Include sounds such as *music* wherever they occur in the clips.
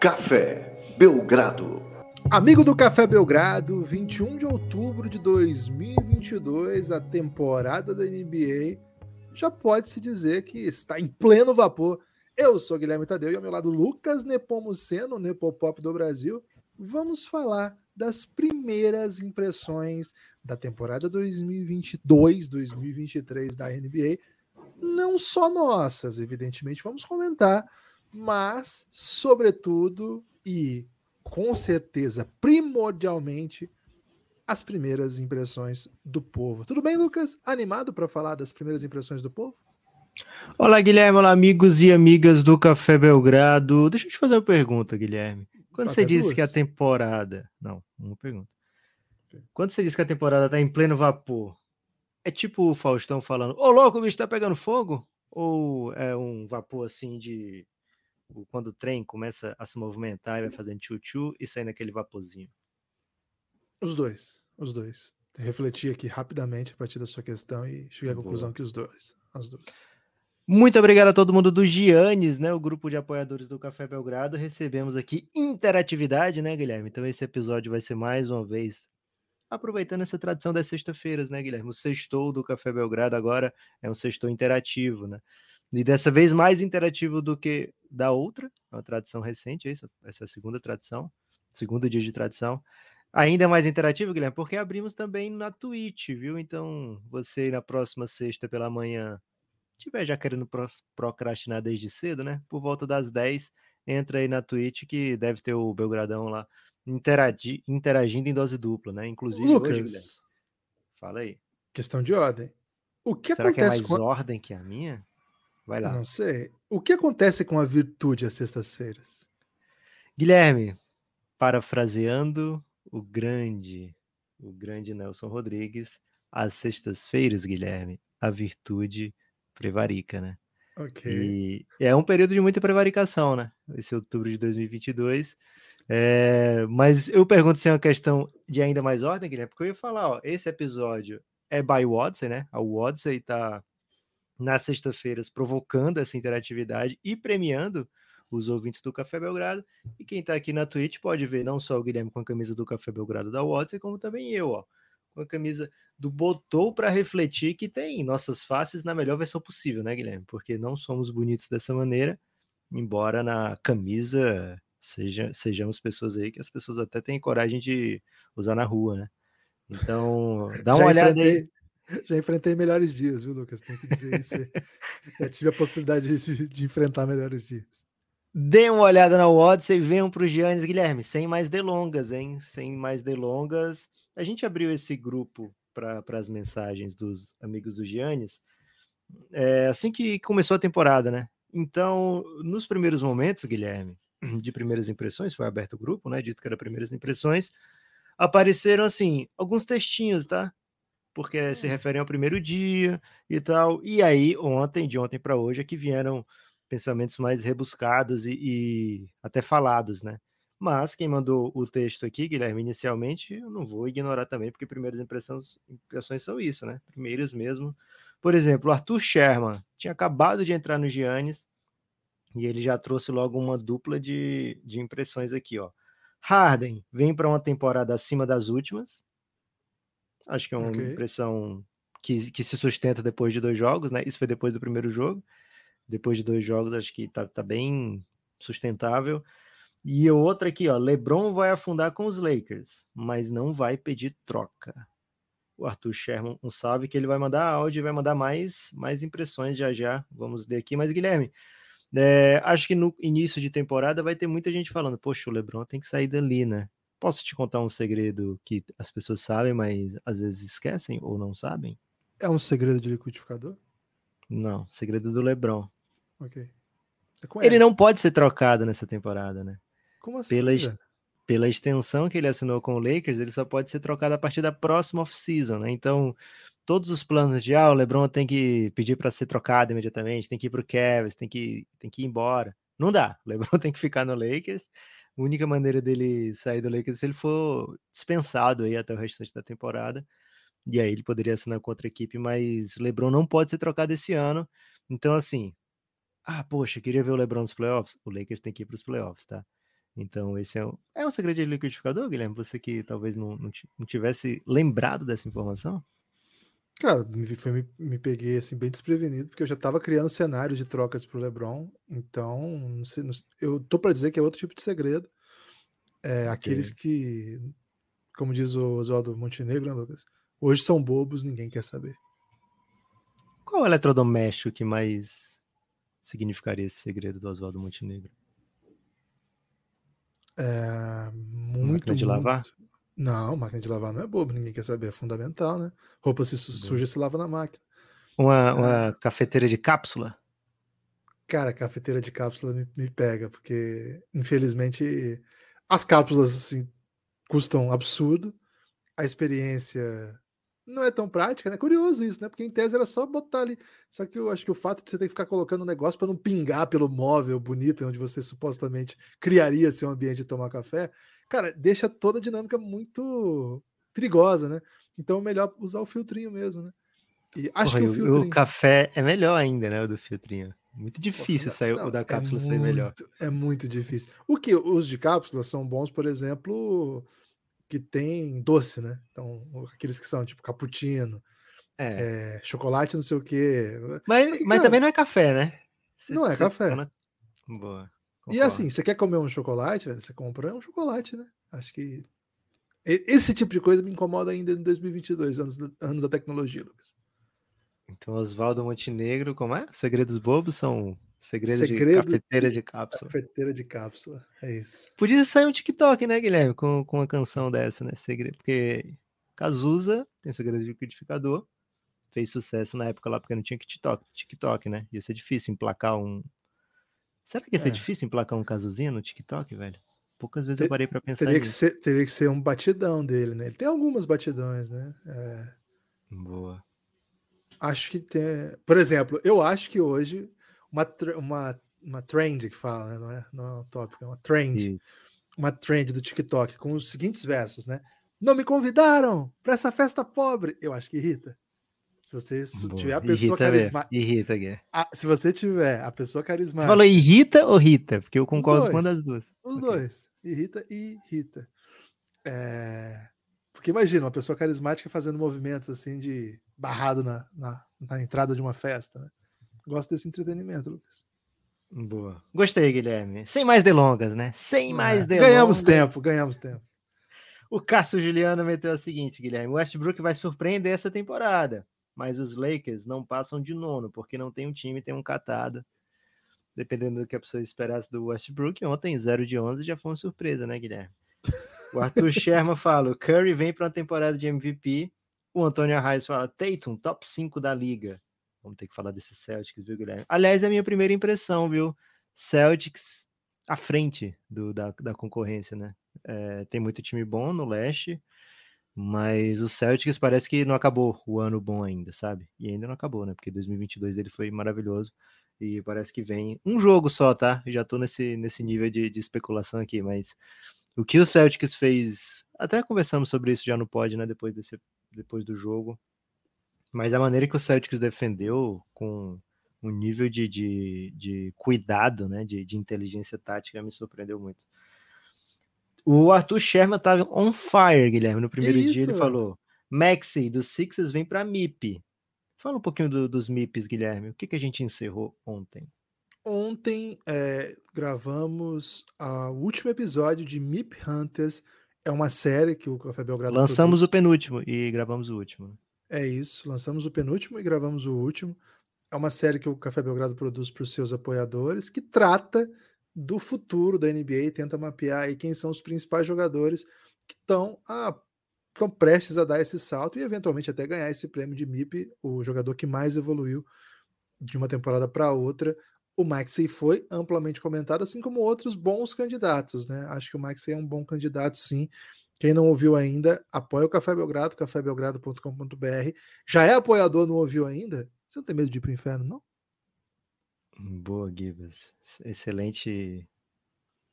Café Belgrado. Amigo do Café Belgrado, 21 de outubro de 2022, a temporada da NBA já pode-se dizer que está em pleno vapor. Eu sou Guilherme Tadeu e ao meu lado Lucas Nepomuceno, Nepopop do Brasil. Vamos falar das primeiras impressões da temporada 2022-2023 da NBA. Não só nossas, evidentemente, vamos comentar, mas, sobretudo e com certeza, primordialmente, as primeiras impressões do povo. Tudo bem, Lucas? Animado para falar das primeiras impressões do povo? Olá, Guilherme. Olá, amigos e amigas do Café Belgrado. Deixa eu te fazer uma pergunta, Guilherme. Quando você disse que a temporada. Não, uma pergunta. Quando você disse que a temporada está em pleno vapor, é tipo o Faustão falando: Ô louco, o bicho tá pegando fogo? Ou é um vapor assim de. Quando o trem começa a se movimentar e vai fazendo tchu-tchu e sai naquele vaporzinho? Os dois. Os dois. Refleti aqui rapidamente a partir da sua questão e cheguei à conclusão Boa. que os dois. As duas. Muito obrigado a todo mundo do Giannis, né? O grupo de apoiadores do Café Belgrado. Recebemos aqui interatividade, né, Guilherme? Então esse episódio vai ser mais uma vez aproveitando essa tradição das sextas-feiras, né, Guilherme? O sextou do Café Belgrado agora é um sextou interativo, né? E dessa vez mais interativo do que da outra, é uma tradição recente, essa, essa é segunda tradição, segundo dia de tradição. Ainda mais interativo, Guilherme, porque abrimos também na Twitch, viu? Então, você na próxima sexta pela manhã tiver já querendo procrastinar desde cedo, né? Por volta das 10, entra aí na Twitch que deve ter o Belgradão lá interagi interagindo em dose dupla, né? Inclusive Lucas, hoje, Guilherme. Fala aí. Questão de ordem. O que Será acontece que é mais com... ordem que a minha? Vai lá. Não sei. O que acontece com a virtude às sextas-feiras? Guilherme, parafraseando o grande, o grande Nelson Rodrigues, às sextas-feiras, Guilherme, a virtude prevarica, né? Ok. E é um período de muita prevaricação, né? Esse outubro de 2022. É, mas eu pergunto se é uma questão de ainda mais ordem, Guilherme, porque eu ia falar, ó, esse episódio é by Wodsey, né? A Wodsey tá nas sextas-feiras provocando essa interatividade e premiando os ouvintes do Café Belgrado. E quem tá aqui na Twitch pode ver não só o Guilherme com a camisa do Café Belgrado da Wodsey, como também eu, ó, com a camisa do Botou para refletir que tem nossas faces na melhor versão possível, né, Guilherme? Porque não somos bonitos dessa maneira, embora na camisa seja, sejamos pessoas aí que as pessoas até têm coragem de usar na rua, né? Então, dá uma olhada aí. Já enfrentei melhores dias, viu, Lucas? Tem que dizer isso. já tive a possibilidade de, de enfrentar melhores dias. Dê uma olhada na Odyssey e venham para o Giannis, Guilherme, sem mais delongas, hein? Sem mais delongas. A gente abriu esse grupo para as mensagens dos amigos do Giannis é, assim que começou a temporada, né? Então, nos primeiros momentos, Guilherme, *clears throat* de primeiras impressões, foi aberto o grupo, né? Dito que era primeiras impressões, apareceram assim alguns textinhos, tá? Porque se hum. referem ao primeiro dia e tal. E aí, ontem, de ontem para hoje, é que vieram pensamentos mais rebuscados e, e até falados, né? Mas quem mandou o texto aqui, Guilherme, inicialmente, eu não vou ignorar também, porque primeiras impressões, impressões são isso, né? Primeiras mesmo. Por exemplo, o Arthur Sherman tinha acabado de entrar no Giannis e ele já trouxe logo uma dupla de, de impressões aqui, ó. Harden vem para uma temporada acima das últimas. Acho que é uma okay. impressão que, que se sustenta depois de dois jogos, né? Isso foi depois do primeiro jogo. Depois de dois jogos, acho que tá, tá bem sustentável. E outra aqui, ó, LeBron vai afundar com os Lakers, mas não vai pedir troca. O Arthur Sherman, um salve que ele vai mandar áudio e vai mandar mais, mais impressões já já. Vamos ler aqui. Mas, Guilherme, é, acho que no início de temporada vai ter muita gente falando: Poxa, o LeBron tem que sair dali, né? Posso te contar um segredo que as pessoas sabem, mas às vezes esquecem ou não sabem? É um segredo de liquidificador? Não, segredo do LeBron. Ok. É ele não pode ser trocado nessa temporada, né? Como assim? Pela, pela extensão que ele assinou com o Lakers, ele só pode ser trocado a partir da próxima off-season, né? Então, todos os planos de ah, o LeBron tem que pedir para ser trocado imediatamente, tem que ir para o Cavs, tem que, tem que ir embora. Não dá. O *laughs* LeBron tem que ficar no Lakers. A única maneira dele sair do Lakers é se ele for dispensado aí até o restante da temporada. E aí ele poderia assinar com outra equipe, mas LeBron não pode ser trocado esse ano. Então, assim, ah, poxa, queria ver o LeBron nos playoffs. O Lakers tem que ir para os playoffs, tá? Então, esse é um, é um segredo de liquidificador, Guilherme? Você que talvez não, não, não tivesse lembrado dessa informação? Cara, me, foi, me, me, peguei assim bem desprevenido, porque eu já estava criando cenários de trocas para o LeBron. Então, não sei, não, eu tô para dizer que é outro tipo de segredo. É, okay. Aqueles que, como diz o Oswaldo Montenegro, né, Lucas? Hoje são bobos, ninguém quer saber. Qual o eletrodoméstico que mais significaria esse segredo do Oswaldo Montenegro? É, muito. Máquina de lavar? Não, máquina de lavar não é bobo, ninguém quer saber, é fundamental, né? Roupa se suja se lava na máquina. Uma, uma é... cafeteira de cápsula? Cara, cafeteira de cápsula me, me, pega, porque infelizmente as cápsulas assim, custam absurdo, a experiência não é tão prática, né? Curioso isso, né? Porque em tese era só botar ali. Só que eu acho que o fato de você ter que ficar colocando um negócio para não pingar pelo móvel bonito, onde você supostamente criaria seu ambiente de tomar café, cara, deixa toda a dinâmica muito perigosa, né? Então é melhor usar o filtrinho mesmo, né? E acho Porra, que o, filtrinho... o café é melhor ainda, né? O do filtrinho. Muito difícil sair, não, o da é cápsula é sair melhor. É muito difícil. O que os de cápsula são bons, por exemplo, que tem doce, né? Então, aqueles que são tipo cappuccino, é. É, chocolate, não sei o quê. Mas, que, mas cara, também não é café, né? Não é café. Na... Boa. E assim, você quer comer um chocolate, você compra um chocolate, né? Acho que esse tipo de coisa me incomoda ainda em 2022, anos, ano da tecnologia, Lucas. Então, Oswaldo Montenegro, como é? Segredos bobos são segredos Segredo de cafeteira de cápsula. Cafeteira de cápsula, é isso. Podia sair um TikTok, né, Guilherme, com, com uma canção dessa, né? Segredo, porque Cazuza tem segredo de liquidificador, fez sucesso na época lá porque não tinha TikTok, TikTok, né? Ia ser difícil emplacar um, Será que ia ser é. difícil emplacar um casuzinho no TikTok, velho? Poucas vezes Ter, eu parei para pensar teria nisso. Que ser, teria que ser um batidão dele, né? Ele tem algumas batidões, né? É... Boa. Acho que tem. Por exemplo, eu acho que hoje uma, uma, uma trend que fala, né? Não é, não é um tópico, é uma trend. Isso. Uma trend do TikTok com os seguintes versos, né? Não me convidaram para essa festa pobre. Eu acho que irrita. Se você Boa. tiver a pessoa carismática. Irrita, Gui. Se você tiver a pessoa carismática. Você falou irrita ou Rita? Porque eu concordo com uma das duas. Os okay. dois. Irrita e Rita. É... Porque imagina, uma pessoa carismática fazendo movimentos assim de barrado na, na, na entrada de uma festa. Né? Gosto desse entretenimento, Lucas. Boa. Gostei, Guilherme. Sem mais delongas, né? Sem mais é. delongas. Ganhamos tempo, ganhamos tempo. O Cássio Juliano meteu a seguinte, Guilherme. O Westbrook vai surpreender essa temporada mas os Lakers não passam de nono, porque não tem um time, tem um catado. Dependendo do que a pessoa esperasse do Westbrook, ontem 0 de 11 já foi uma surpresa, né, Guilherme? O Arthur *laughs* Sherman fala: o Curry vem para uma temporada de MVP. O Antônio Arraes fala: Tatum, top 5 da liga. Vamos ter que falar desse Celtics, viu, Guilherme? Aliás, é a minha primeira impressão, viu? Celtics à frente do, da, da concorrência, né? É, tem muito time bom no leste. Mas o Celtics parece que não acabou o ano bom ainda, sabe? E ainda não acabou, né? Porque 2022 ele foi maravilhoso e parece que vem um jogo só, tá? Já tô nesse, nesse nível de, de especulação aqui, mas o que o Celtics fez, até conversamos sobre isso já no pod, né? Depois, desse, depois do jogo, mas a maneira que o Celtics defendeu com um nível de, de, de cuidado, né? De, de inteligência tática me surpreendeu muito. O Arthur Sherman tava on fire, Guilherme. No primeiro dia ele falou: Maxi dos Sixers vem para MIP. Fala um pouquinho do, dos MIPs, Guilherme. O que, que a gente encerrou ontem? Ontem é, gravamos o último episódio de MIP Hunters. É uma série que o Café Belgrado Lançamos produz. o penúltimo e gravamos o último. É isso, lançamos o penúltimo e gravamos o último. É uma série que o Café Belgrado produz para os seus apoiadores, que trata do futuro da NBA, tenta mapear aí quem são os principais jogadores que estão ah, estão prestes a dar esse salto e eventualmente até ganhar esse prêmio de MIP, o jogador que mais evoluiu de uma temporada para outra. O Maxey foi amplamente comentado, assim como outros bons candidatos, né? Acho que o Maxey é um bom candidato, sim. Quem não ouviu ainda, apoia o Café Belgrado, cafébelgrado.com.br. Já é apoiador, não ouviu ainda? Você não tem medo de ir para o inferno, não? Boa, Gibas. Excelente,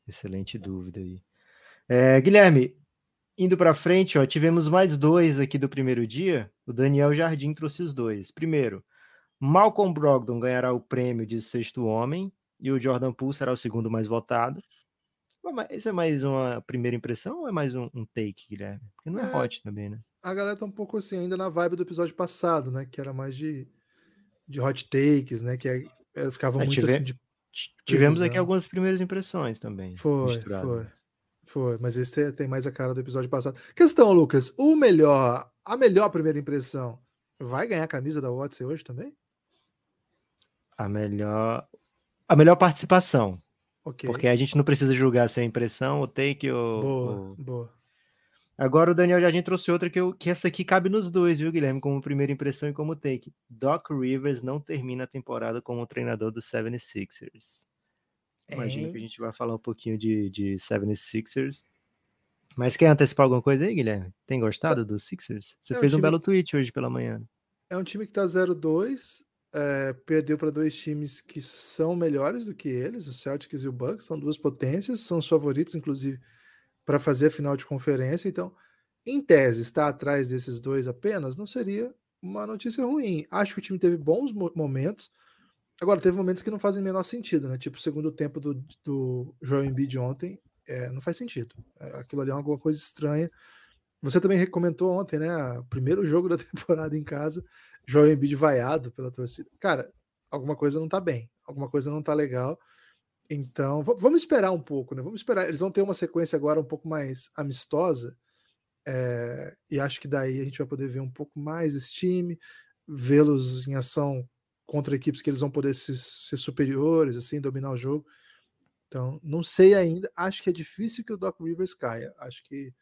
excelente dúvida aí. É, Guilherme, indo para frente, ó, tivemos mais dois aqui do primeiro dia. O Daniel Jardim trouxe os dois. Primeiro, Malcolm Brogdon ganhará o prêmio de sexto homem e o Jordan Poole será o segundo mais votado. Isso é mais uma primeira impressão ou é mais um, um take, Guilherme? Porque não é, é, hot também, né? A galera tá um pouco assim, ainda na vibe do episódio passado, né? Que era mais de, de hot takes, né? Que é ficava é, muito tive... assim de. Tivemos aqui algumas primeiras impressões também. Foi, foi. Foi, mas esse tem, tem mais a cara do episódio passado. Questão, Lucas, o melhor, a melhor primeira impressão vai ganhar a camisa da Watson hoje também? A melhor, a melhor participação. Okay. Porque a gente não precisa julgar se é impressão ou take ou. Boa, ou... boa. Agora o Daniel Jardim trouxe outra que, eu, que essa aqui cabe nos dois, viu, Guilherme? Como primeira impressão e como take. Doc Rivers não termina a temporada como treinador do 76ers. Imagino que a gente vai falar um pouquinho de, de 76ers. Mas quer antecipar alguma coisa aí, Guilherme? Tem gostado dos Sixers? Você é fez um, time... belo tweet hoje pela manhã. É um time que tá 0-2, é, perdeu para dois times que são melhores do que eles, o Celtics e o Bucks, são duas potências, são os favoritos, inclusive, para fazer a final de conferência. Então, em tese, estar atrás desses dois apenas não seria uma notícia ruim. Acho que o time teve bons momentos, Agora, teve momentos que não fazem menor sentido, né? Tipo, o segundo tempo do, do Joel Embiid ontem, é, não faz sentido. É, aquilo ali é alguma coisa estranha. Você também comentou ontem, né? O primeiro *laughs* jogo da temporada em casa, Joel Embiid vaiado pela torcida. Cara, alguma coisa não tá bem, alguma coisa não tá legal. Então, vamos esperar um pouco, né? Vamos esperar. Eles vão ter uma sequência agora um pouco mais amistosa. É, e acho que daí a gente vai poder ver um pouco mais esse time, vê-los em ação contra equipes que eles vão poder se, ser superiores, assim, dominar o jogo. Então, não sei ainda. Acho que é difícil que o Doc Rivers caia. Acho que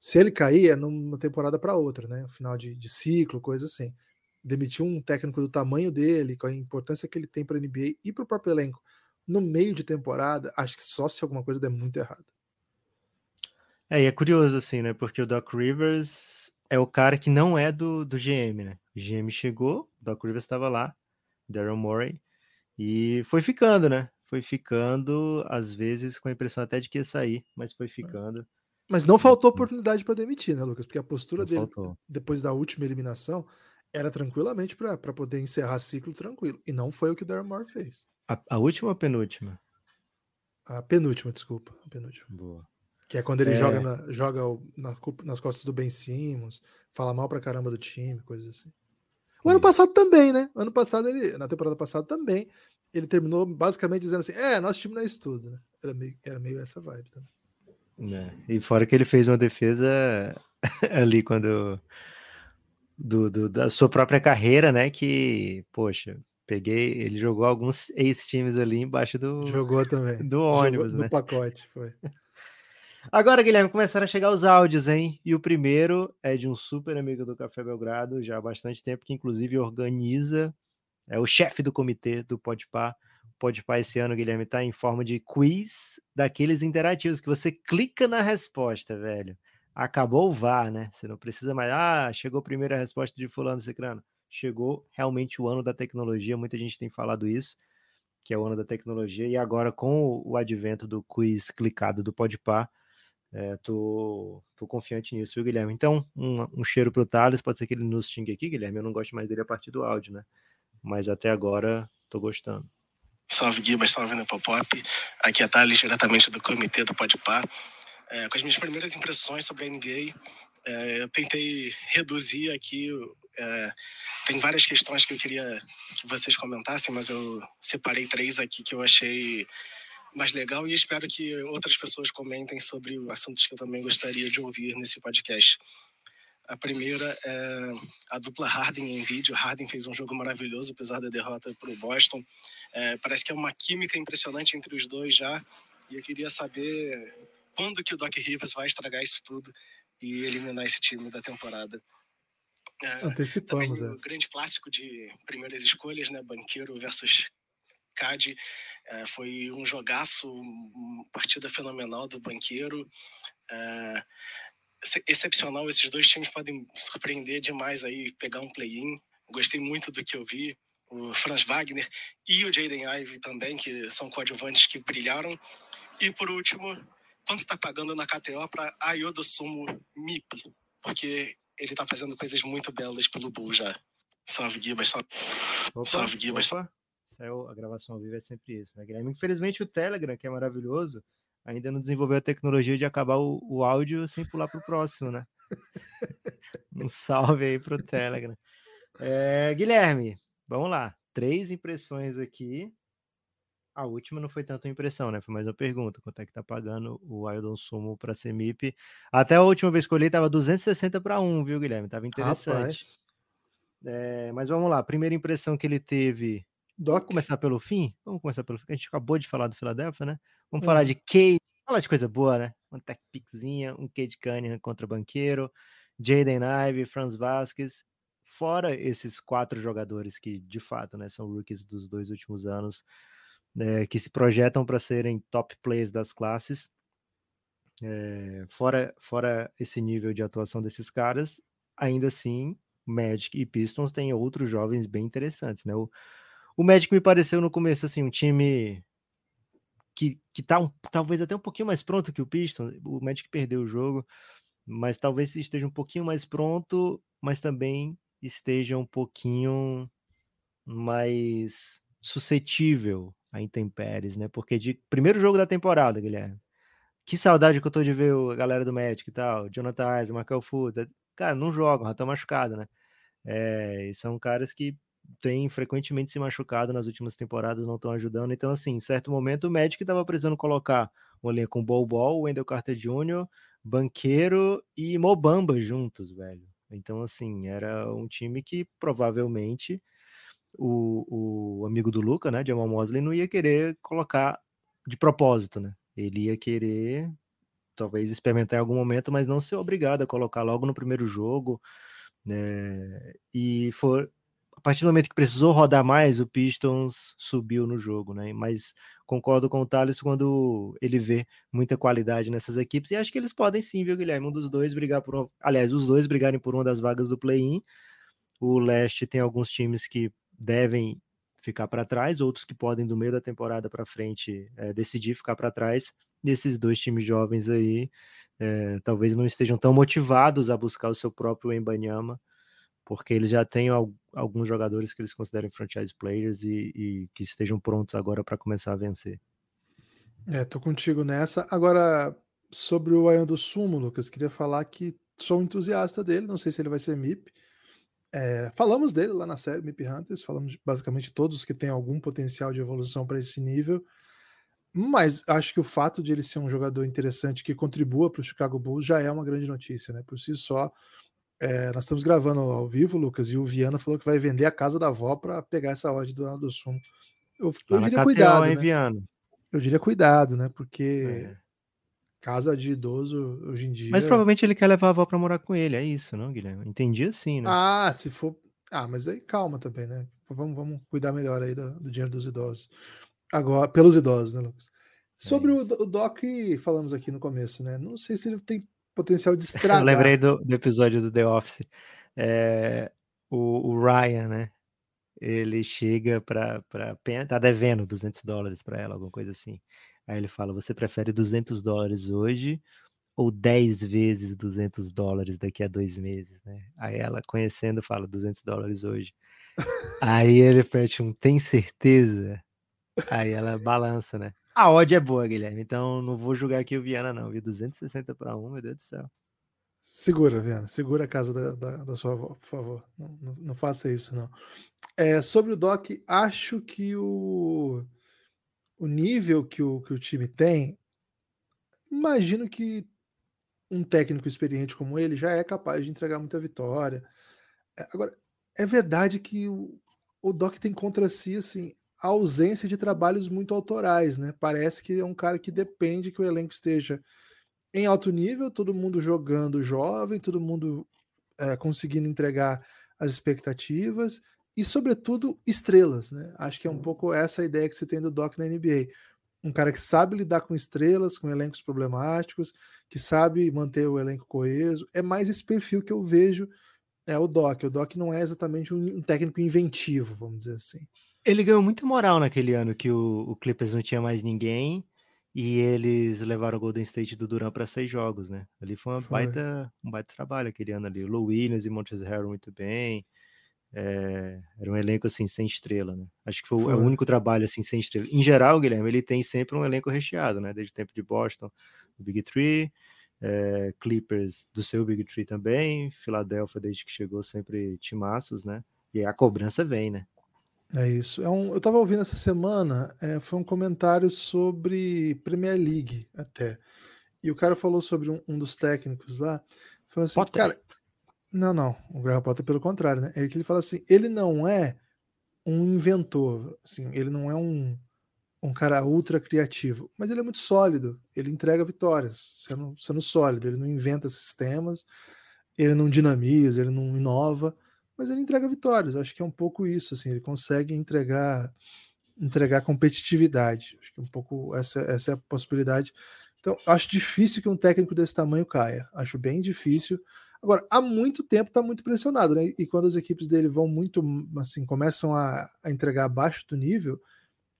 se ele cair é numa temporada para outra, né? Final de, de, ciclo, coisa assim. Demitir um técnico do tamanho dele, com a importância que ele tem para a NBA e para o próprio elenco no meio de temporada, acho que só se alguma coisa der muito errado. É, e é curioso assim, né? Porque o Doc Rivers é o cara que não é do, do GM, né? O GM chegou, o Doc Rivers estava lá, Daryl Morey, e foi ficando, né? Foi ficando, às vezes com a impressão até de que ia sair, mas foi ficando. Mas não faltou oportunidade para demitir, né, Lucas? Porque a postura não dele, faltou. depois da última eliminação, era tranquilamente para poder encerrar ciclo tranquilo. E não foi o que o Daryl Morey fez. A, a, última ou a penúltima? A penúltima, desculpa. A penúltima. Boa. Que é quando ele é... joga, na, joga na, nas costas do Ben Simmons, fala mal pra caramba do time, coisas assim. O ano passado também, né? Ano passado, ele, na temporada passada também, ele terminou basicamente dizendo assim: é, nosso time não é isso tudo, né? Era meio, era meio essa vibe também. É, e fora que ele fez uma defesa *laughs* ali quando. Do, do, da sua própria carreira, né? Que, poxa, peguei. Ele jogou alguns ex-times ali embaixo do. Jogou também. Do ônibus, jogou, né? Do pacote, foi. Agora, Guilherme, começaram a chegar os áudios, hein? E o primeiro é de um super amigo do Café Belgrado, já há bastante tempo, que inclusive organiza, é o chefe do comitê do Podpar. O Podpar esse ano, Guilherme, tá em forma de quiz daqueles interativos, que você clica na resposta, velho. Acabou o VAR, né? Você não precisa mais, ah, chegou a resposta de fulano, ciclano. Chegou realmente o ano da tecnologia, muita gente tem falado isso, que é o ano da tecnologia, e agora com o advento do quiz clicado do Podpar, é, tô, tô confiante nisso, viu, Guilherme? Então, um, um cheiro pro Thales, pode ser que ele nos xingue aqui, Guilherme. Eu não gosto mais dele a partir do áudio, né? Mas até agora, tô gostando. Salve, Guibas, salve no Pop. Aqui é Thales, diretamente do comitê do Podpar. É, com as minhas primeiras impressões sobre a NBA, é, eu tentei reduzir aqui. É, tem várias questões que eu queria que vocês comentassem, mas eu separei três aqui que eu achei mais legal e espero que outras pessoas comentem sobre assuntos que eu também gostaria de ouvir nesse podcast. A primeira é a dupla Harden em vídeo. Harden fez um jogo maravilhoso, apesar da derrota para o Boston. É, parece que é uma química impressionante entre os dois já. E eu queria saber quando que o Doc Rivers vai estragar isso tudo e eliminar esse time da temporada. É, Antecipamos. Também o grande clássico de primeiras escolhas, né? Banqueiro versus CAD. É, foi um jogaço, uma partida fenomenal do Banqueiro. É, excepcional, esses dois times podem surpreender demais aí, pegar um play-in. Gostei muito do que eu vi. O Franz Wagner e o Jaden Ive também, que são coadjuvantes que brilharam. E por último, quanto está pagando na KTO para Ayodo Sumo MIP? Porque ele está fazendo coisas muito belas pelo Bull já. Salve, Gibas. Salve, opa, salve Gibas. Opa saiu a gravação ao vivo é sempre isso, né, Guilherme? Infelizmente o Telegram, que é maravilhoso, ainda não desenvolveu a tecnologia de acabar o, o áudio sem pular para o próximo, né? *laughs* um salve aí pro Telegram. É, Guilherme, vamos lá. Três impressões aqui. A última não foi tanto impressão, né? Foi mais uma pergunta. Quanto é que tá pagando o Wildon Sumo para Semip? Até a última vez que eu olhei, tava 260 para 1, viu, Guilherme? Tava interessante. É, mas vamos lá. Primeira impressão que ele teve. Doc. Vamos começar pelo fim? Vamos começar pelo fim. A gente acabou de falar do Philadelphia, né? Vamos uhum. falar de Cade. Falar de coisa boa, né? Uma tech pickzinha, um Cade Cunningham contra banqueiro, Jaden Ive, Franz Vasquez. Fora esses quatro jogadores que, de fato, né, são rookies dos dois últimos anos é, que se projetam para serem top players das classes. É, fora, fora esse nível de atuação desses caras, ainda assim, Magic e Pistons têm outros jovens bem interessantes, né? O, o Magic me pareceu no começo assim um time que, que tá um, talvez até um pouquinho mais pronto que o Pistons. O Magic perdeu o jogo, mas talvez esteja um pouquinho mais pronto, mas também esteja um pouquinho mais suscetível a intempéries, né? Porque de primeiro jogo da temporada, Guilherme. Que saudade que eu tô de ver a galera do Magic e tal, Jonathan Isaac, Michael Fultz, é, cara, não jogam, já estão machucados, né? É, e são caras que têm frequentemente se machucado nas últimas temporadas, não estão ajudando. Então, assim, em certo momento, o Magic estava precisando colocar um elenco com Bol Bol, Wendell Carter Jr., Banqueiro e Mobamba juntos, velho. Então, assim, era um time que provavelmente o, o amigo do Luca, né, Jamal Mosley, não ia querer colocar de propósito, né? Ele ia querer talvez experimentar em algum momento, mas não ser obrigado a colocar logo no primeiro jogo. Né? E for a partir do momento que precisou rodar mais, o Pistons subiu no jogo, né? Mas concordo com o Thales quando ele vê muita qualidade nessas equipes e acho que eles podem sim, viu, Guilherme? Um dos dois brigar por uma... aliás, os dois brigarem por uma das vagas do play-in. O leste tem alguns times que devem ficar para trás, outros que podem, do meio da temporada para frente, é, decidir ficar para trás. E esses dois times jovens aí é, talvez não estejam tão motivados a buscar o seu próprio Embanyama, porque eles já têm alguns jogadores que eles consideram franchise players e, e que estejam prontos agora para começar a vencer. É, tô contigo nessa. Agora, sobre o Ayan do Sumo, Lucas, queria falar que sou um entusiasta dele, não sei se ele vai ser MIP, é, falamos dele lá na série Mip Hunters, falamos de basicamente todos que têm algum potencial de evolução para esse nível, mas acho que o fato de ele ser um jogador interessante que contribua para o Chicago Bulls já é uma grande notícia, né? Por si só, é, nós estamos gravando ao vivo, Lucas, e o Viana falou que vai vender a casa da avó para pegar essa ordem do do Sumo. Eu, eu diria KTO, cuidado, hein, né? Viana? Eu diria cuidado, né? Porque é. Casa de idoso hoje em dia. Mas provavelmente ele quer levar a avó para morar com ele, é isso, não, Guilherme? Entendi assim, né? Ah, se for. Ah, mas aí calma também, né? Vamos, vamos cuidar melhor aí do, do dinheiro dos idosos. Agora, pelos idosos, né, Lucas? Sobre é o, o, Doc, falamos aqui no começo, né? Não sei se ele tem potencial de *laughs* estragar. Eu lembrei do, do episódio do The Office. É, o, o, Ryan, né? Ele chega para. Tá devendo 200 dólares para ela, alguma coisa assim. Aí ele fala: você prefere 200 dólares hoje ou 10 vezes 200 dólares daqui a dois meses, né? Aí ela, conhecendo, fala 200 dólares hoje. Aí ele pede um, tem certeza? Aí ela balança, né? A odd é boa, Guilherme, então não vou julgar aqui o Viana, não. Vi 260 para 1, meu Deus do céu. Segura, Viana, segura a casa da, da, da sua avó, por favor. Não, não, não, faça isso, não. É, sobre o Doc, acho que o o nível que o, que o time tem, imagino que um técnico experiente como ele já é capaz de entregar muita vitória. É, agora, é verdade que o, o Doc tem contra si assim, a ausência de trabalhos muito autorais, né? Parece que é um cara que depende que o elenco esteja em alto nível, todo mundo jogando jovem, todo mundo é, conseguindo entregar as expectativas e, sobretudo, estrelas, né? Acho que é um pouco essa a ideia que você tem do Doc na NBA. Um cara que sabe lidar com estrelas, com elencos problemáticos, que sabe manter o elenco coeso. É mais esse perfil que eu vejo é o Doc. O Doc não é exatamente um técnico inventivo, vamos dizer assim. Ele ganhou muita moral naquele ano que o, o Clippers não tinha mais ninguém e eles levaram o Golden State do Duran para seis jogos, né? Ali foi, uma foi. Baita, um baita trabalho aquele ano ali. O Lou Williams e Montes Harrell muito bem. É, era um elenco assim sem estrela, né? Acho que foi, foi, o único trabalho assim sem estrela. Em geral, Guilherme, ele tem sempre um elenco recheado, né? Desde o tempo de Boston, o Big Three, é, Clippers do seu Big Three também, Filadélfia desde que chegou sempre timaços, né? E a cobrança vem, né? É isso. É um, eu estava ouvindo essa semana, é, foi um comentário sobre Premier League até. E o cara falou sobre um, um dos técnicos lá, falou assim, Potter. cara, não, não, o Graham Potter pelo contrário, né? É que ele fala assim, ele não é um inventor, assim, ele não é um, um cara ultra criativo, mas ele é muito sólido, ele entrega vitórias, sendo, sendo sólido, ele não inventa sistemas, ele não dinamiza, ele não inova, mas ele entrega vitórias. Acho que é um pouco isso, assim, ele consegue entregar entregar competitividade. Acho que um pouco essa, essa é a possibilidade. Então, acho difícil que um técnico desse tamanho caia. Acho bem difícil. Agora, há muito tempo está muito pressionado, né? E quando as equipes dele vão muito, assim, começam a, a entregar abaixo do nível,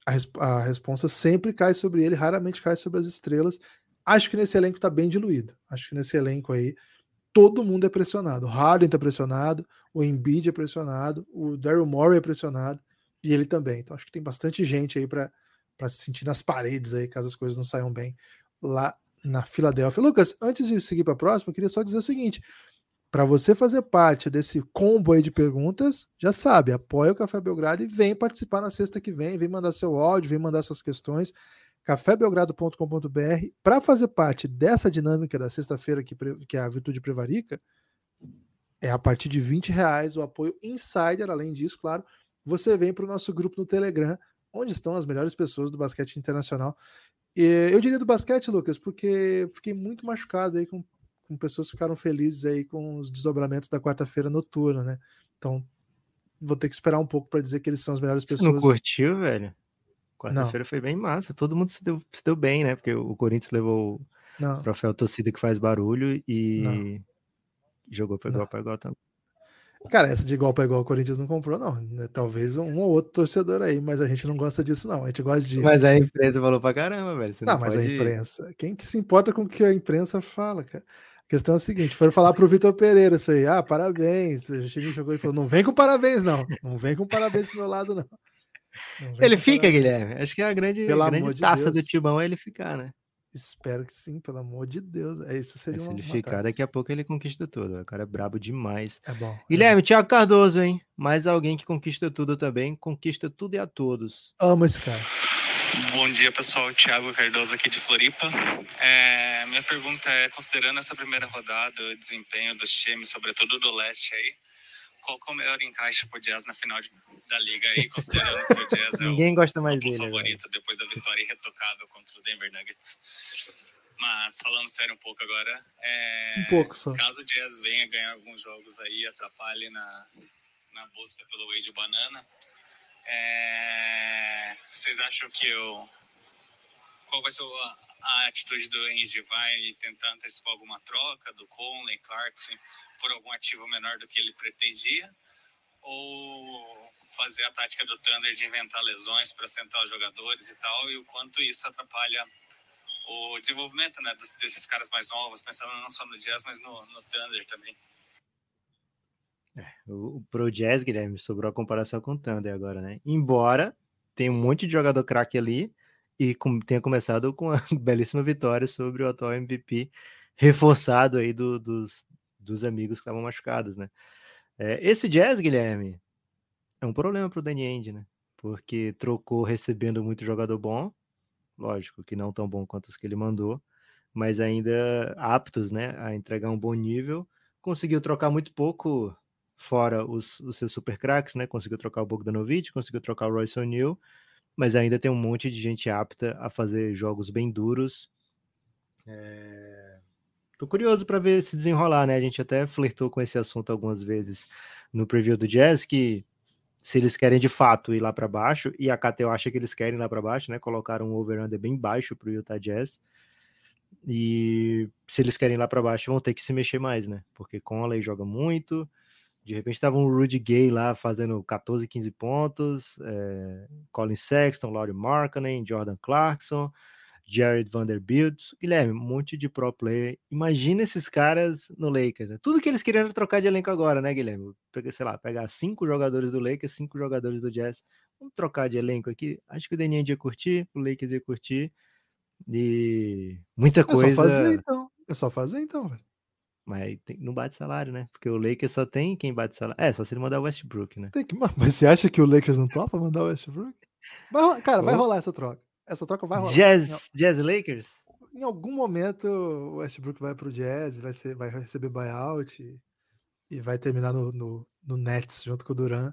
a, resp a sempre cai sobre ele, raramente cai sobre as estrelas. Acho que nesse elenco está bem diluído. Acho que nesse elenco aí todo mundo é pressionado. O Harden está pressionado, o Embiid é pressionado, o Daryl Morey é pressionado e ele também. Então acho que tem bastante gente aí para se sentir nas paredes aí, caso as coisas não saiam bem lá na Filadélfia. Lucas, antes de seguir para a próxima, eu queria só dizer o seguinte: para você fazer parte desse combo aí de perguntas, já sabe, apoia o Café Belgrado e vem participar na sexta que vem, vem mandar seu áudio, vem mandar suas questões cafébelgrado.com.br para fazer parte dessa dinâmica da sexta-feira que, que é a Virtude Prevarica, é a partir de 20 reais o apoio insider. Além disso, claro, você vem para o nosso grupo no Telegram, onde estão as melhores pessoas do basquete internacional. E eu diria do basquete, Lucas, porque fiquei muito machucado aí com, com pessoas que ficaram felizes aí com os desdobramentos da quarta-feira noturna, né? Então, vou ter que esperar um pouco para dizer que eles são as melhores pessoas. Você não curtiu, velho? Quarta-feira foi bem massa. Todo mundo se deu, se deu bem, né? Porque o Corinthians levou não. o troféu torcida que faz barulho e não. jogou para igual para igual também. Cara, essa de igual para igual o Corinthians não comprou, não. Né, talvez um ou outro torcedor aí, mas a gente não gosta disso, não. A gente gosta de. Mas a imprensa falou pra caramba, velho. Você não, não mas pode... a imprensa. Quem que se importa com o que a imprensa fala, cara? A questão é a seguinte: foram falar pro Vitor Pereira isso aí. Ah, parabéns. A gente me jogou e falou: não vem com parabéns, não. Não vem com parabéns pro meu lado, não. Ele fica, Guilherme. Acho que é a grande, a grande taça Deus. do Timão é ele ficar, né? Espero que sim, pelo amor de Deus. É isso seria Se ele ficar, taça. daqui a pouco ele conquista tudo. O cara é brabo demais. É bom. Guilherme, é. Thiago Cardoso, hein? Mais alguém que conquista tudo também. Conquista tudo e a todos. Amo esse cara. Bom dia, pessoal. Thiago Cardoso aqui de Floripa. É, minha pergunta é, considerando essa primeira rodada, o desempenho dos times, sobretudo do leste aí, qual é o melhor encaixe pro Jazz na final de, da liga aí, considerando que o Jazz é *laughs* Ninguém o, gosta mais o dele, favorito velho. depois da vitória irretocável contra o Denver Nuggets. Mas falando sério um pouco agora, é, um pouco só. caso o Jazz venha ganhar alguns jogos aí, atrapalhe na, na busca pelo Wade Banana, é, vocês acham que eu qual vai ser a, a atitude do Andy vai tentar antecipar alguma troca do Conley, Clarkson por algum ativo menor do que ele pretendia? Ou fazer a tática do Thunder de inventar lesões para sentar os jogadores e tal, e o quanto isso atrapalha o desenvolvimento né, desses caras mais novos, pensando não só no Jazz, mas no, no Thunder também. É, o, pro Jazz, Guilherme, sobrou a comparação com o Thunder agora, né? Embora tenha um monte de jogador craque ali e com, tenha começado com uma *laughs* belíssima vitória sobre o atual MVP, reforçado aí do, dos, dos amigos que estavam machucados, né? É, esse Jazz, Guilherme, é um problema para o Danny End, né? Porque trocou recebendo muito jogador bom, lógico que não tão bom quanto os que ele mandou, mas ainda aptos, né, a entregar um bom nível. Conseguiu trocar muito pouco fora os, os seus super craques, né? Conseguiu trocar o Bogdanovich, conseguiu trocar o Royce O'Neal, mas ainda tem um monte de gente apta a fazer jogos bem duros. É... Tô curioso para ver se desenrolar, né? A gente até flertou com esse assunto algumas vezes no preview do Jazz, que se eles querem de fato ir lá para baixo, e a KTO acha que eles querem ir lá para baixo, né? Colocaram um over-under bem baixo para o Utah Jazz. E se eles querem ir lá para baixo, vão ter que se mexer mais, né? Porque Conley joga muito. De repente estava um Rudy Gay lá fazendo 14, 15 pontos. É, Colin Sexton, Laurie Markkanen, Jordan Clarkson. Jared Vanderbilt. Guilherme, um monte de pro player. Imagina esses caras no Lakers. Né? Tudo que eles queriam era trocar de elenco agora, né, Guilherme? Pegar, sei lá, pegar cinco jogadores do Lakers, cinco jogadores do Jazz. Vamos trocar de elenco aqui. Acho que o Denian ia curtir, o Lakers ia curtir. E muita coisa. É só fazer então. É só fazer então, velho. Mas tem, não bate salário, né? Porque o Lakers só tem quem bate salário. É, só se ele mandar o Westbrook, né? Que... Mas você acha que o Lakers não topa mandar o Westbrook? Vai, cara, vai rolar essa troca. Essa troca vai rolar. Jazz, Jazz Lakers? Em algum momento o Westbrook vai pro Jazz, vai, ser, vai receber buyout e, e vai terminar no, no, no, Nets junto com o Duran,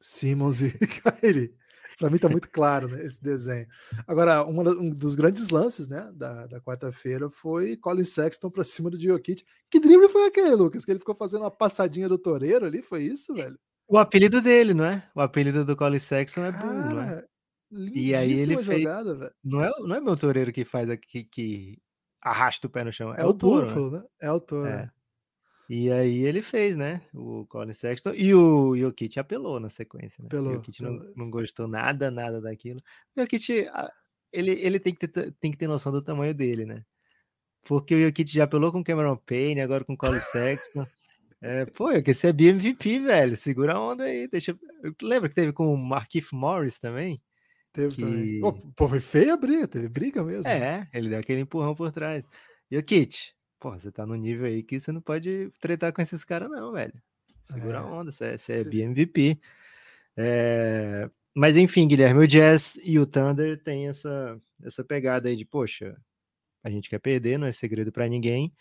Simmons e *laughs* Kyrie. Para mim tá muito claro né, esse desenho. Agora, um dos grandes lances né, da, da quarta-feira foi Colin Sexton para cima do Jokic. Que drible foi aquele, Lucas? Que ele ficou fazendo uma passadinha do Toreiro ali? Foi isso, velho? O apelido dele, não é? O apelido do Colin Sexton é Cara, Boom, não é? E aí ele fez. Jogada, não, é, não é meu toureiro que faz aqui que arrasta o pé no chão. É, é o, o touro, né? né? É o touro. É. E aí ele fez, né? O Colin Sexton. E o Jokic apelou na sequência, né? Apelou, o Jokic não, não gostou nada, nada daquilo. O Jokic, ele, ele tem, que ter, tem que ter noção do tamanho dele, né? Porque o Jokic já apelou com o Cameron Payne, agora com o Colin Sexton. É, pô, eu quero ser BMVP, velho. Segura a onda aí. Deixa... Lembra que teve com o Markif Morris também? Teve que... também. Pô, foi feia a briga, teve briga mesmo. Né? É, ele deu aquele empurrão por trás. E pô, você tá no nível aí que você não pode tretar com esses caras, não, velho. Segura é, a onda, você, é, você é BMVP. É... Mas enfim, Guilherme, o Jazz e o Thunder têm essa, essa pegada aí de, poxa, a gente quer perder, não é segredo para ninguém.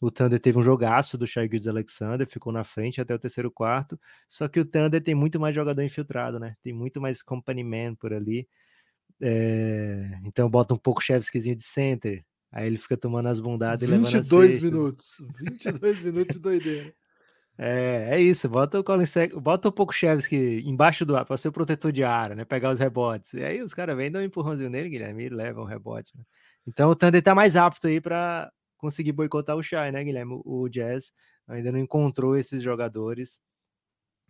O Thunder teve um jogaço do Shai Gildes Alexander, ficou na frente até o terceiro quarto. Só que o Thunder tem muito mais jogador infiltrado, né? Tem muito mais company man por ali. É... Então bota um pouco Chevskyzinho de center. Aí ele fica tomando as bundadas e levando 22 minutos. 22 minutos de doideira. *laughs* É, é isso. Bota o Colin Sec... bota pouco Chevsky embaixo do ar para ser o protetor de área, né? Pegar os rebotes. E aí os caras vêm, dão um empurrãozinho nele, Guilherme, e levam o rebote. Né? Então o Thunder tá mais apto aí para conseguir boicotar o Shai, né, Guilherme? O Jazz ainda não encontrou esses jogadores,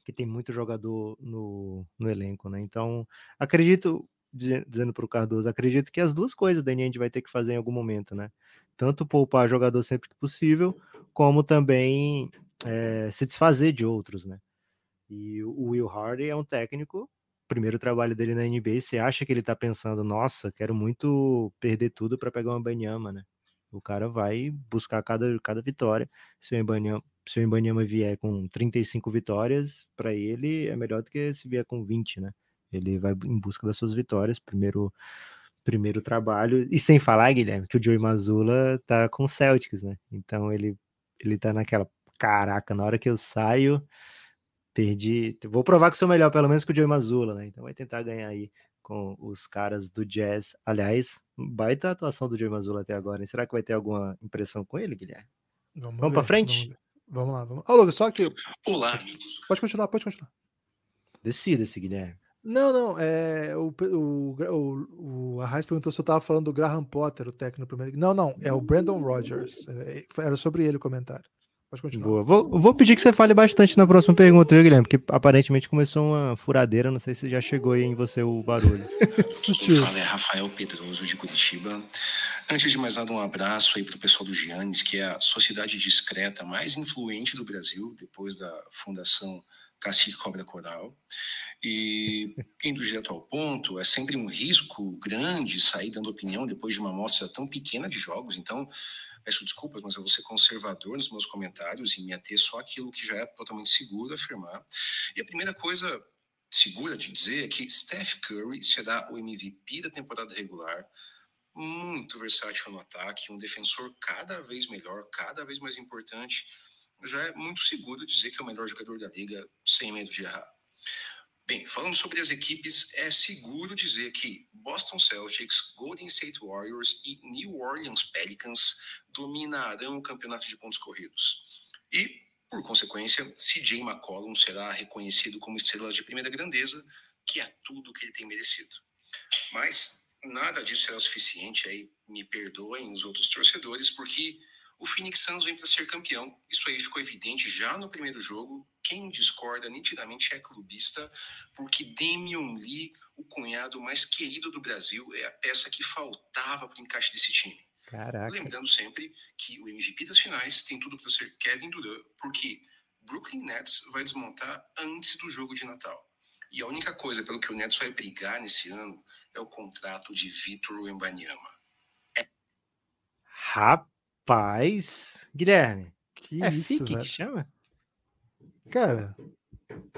que tem muito jogador no, no elenco, né? Então, acredito, dizendo para o Cardoso, acredito que as duas coisas o Daniel vai ter que fazer em algum momento, né? Tanto poupar jogador sempre que possível, como também é, se desfazer de outros, né? E o Will Hardy é um técnico, primeiro trabalho dele na NBA, você acha que ele tá pensando, nossa, quero muito perder tudo para pegar uma Banyama, né? O cara vai buscar cada, cada vitória. Se o Embanyama, se o Embanyama vier com 35 vitórias, para ele é melhor do que se vier com 20, né? Ele vai em busca das suas vitórias, primeiro primeiro trabalho. E sem falar, Guilherme, que o Joey Mazula tá com o Celtics, né? Então ele ele tá naquela caraca, na hora que eu saio, perdi. Vou provar que sou melhor, pelo menos que o Joey Mazula, né? Então vai tentar ganhar aí com os caras do Jazz. Aliás, baita atuação do Joey Mazzulla até agora. Hein? Será que vai ter alguma impressão com ele, Guilherme? Vamos, vamos para frente? Vamos, vamos, lá, vamos. Ô, Lucas, só que. Olá, amigos. Pode continuar, pode continuar. Decida-se, Guilherme. Não, não. É, o, o, o, o Arraes perguntou se eu estava falando do Graham Potter, o técnico do primeiro. Não, não. É o Brandon Rogers. É, era sobre ele o comentário. Pode continuar. Boa. Vou, vou, pedir que você fale bastante na próxima pergunta, viu, Guilherme? Porque aparentemente começou uma furadeira. Não sei se já chegou aí em você o barulho. *laughs* Quem fala é Rafael Pedroso, de Curitiba. Antes de mais nada, um abraço aí para o pessoal do Giannis, que é a sociedade discreta mais influente do Brasil, depois da fundação Cacique Cobra Coral. E, indo direto ao ponto, é sempre um risco grande sair dando opinião depois de uma amostra tão pequena de jogos. Então, Peço desculpas, mas eu vou ser conservador nos meus comentários e me ater só aquilo que já é totalmente seguro afirmar. E a primeira coisa segura de dizer é que Steph Curry será o MVP da temporada regular, muito versátil no ataque, um defensor cada vez melhor, cada vez mais importante. Já é muito seguro dizer que é o melhor jogador da liga, sem medo de errar. Bem, falando sobre as equipes, é seguro dizer que Boston Celtics, Golden State Warriors e New Orleans Pelicans dominarão o campeonato de pontos corridos. E, por consequência, CJ McCollum será reconhecido como estrela de primeira grandeza, que é tudo que ele tem merecido. Mas nada disso será suficiente, aí me perdoem os outros torcedores, porque o Phoenix Suns vem para ser campeão. Isso aí ficou evidente já no primeiro jogo. Quem discorda nitidamente é clubista, porque Damian Lee, o cunhado mais querido do Brasil, é a peça que faltava para o encaixe desse time. Caraca. Lembrando sempre que o MVP das finais tem tudo para ser Kevin Durant, porque Brooklyn Nets vai desmontar antes do jogo de Natal. E a única coisa pelo que o Nets vai brigar nesse ano é o contrato de Vitor Wembanyama. Rapaz, Guilherme, Que é isso, FIC que chama? Cara,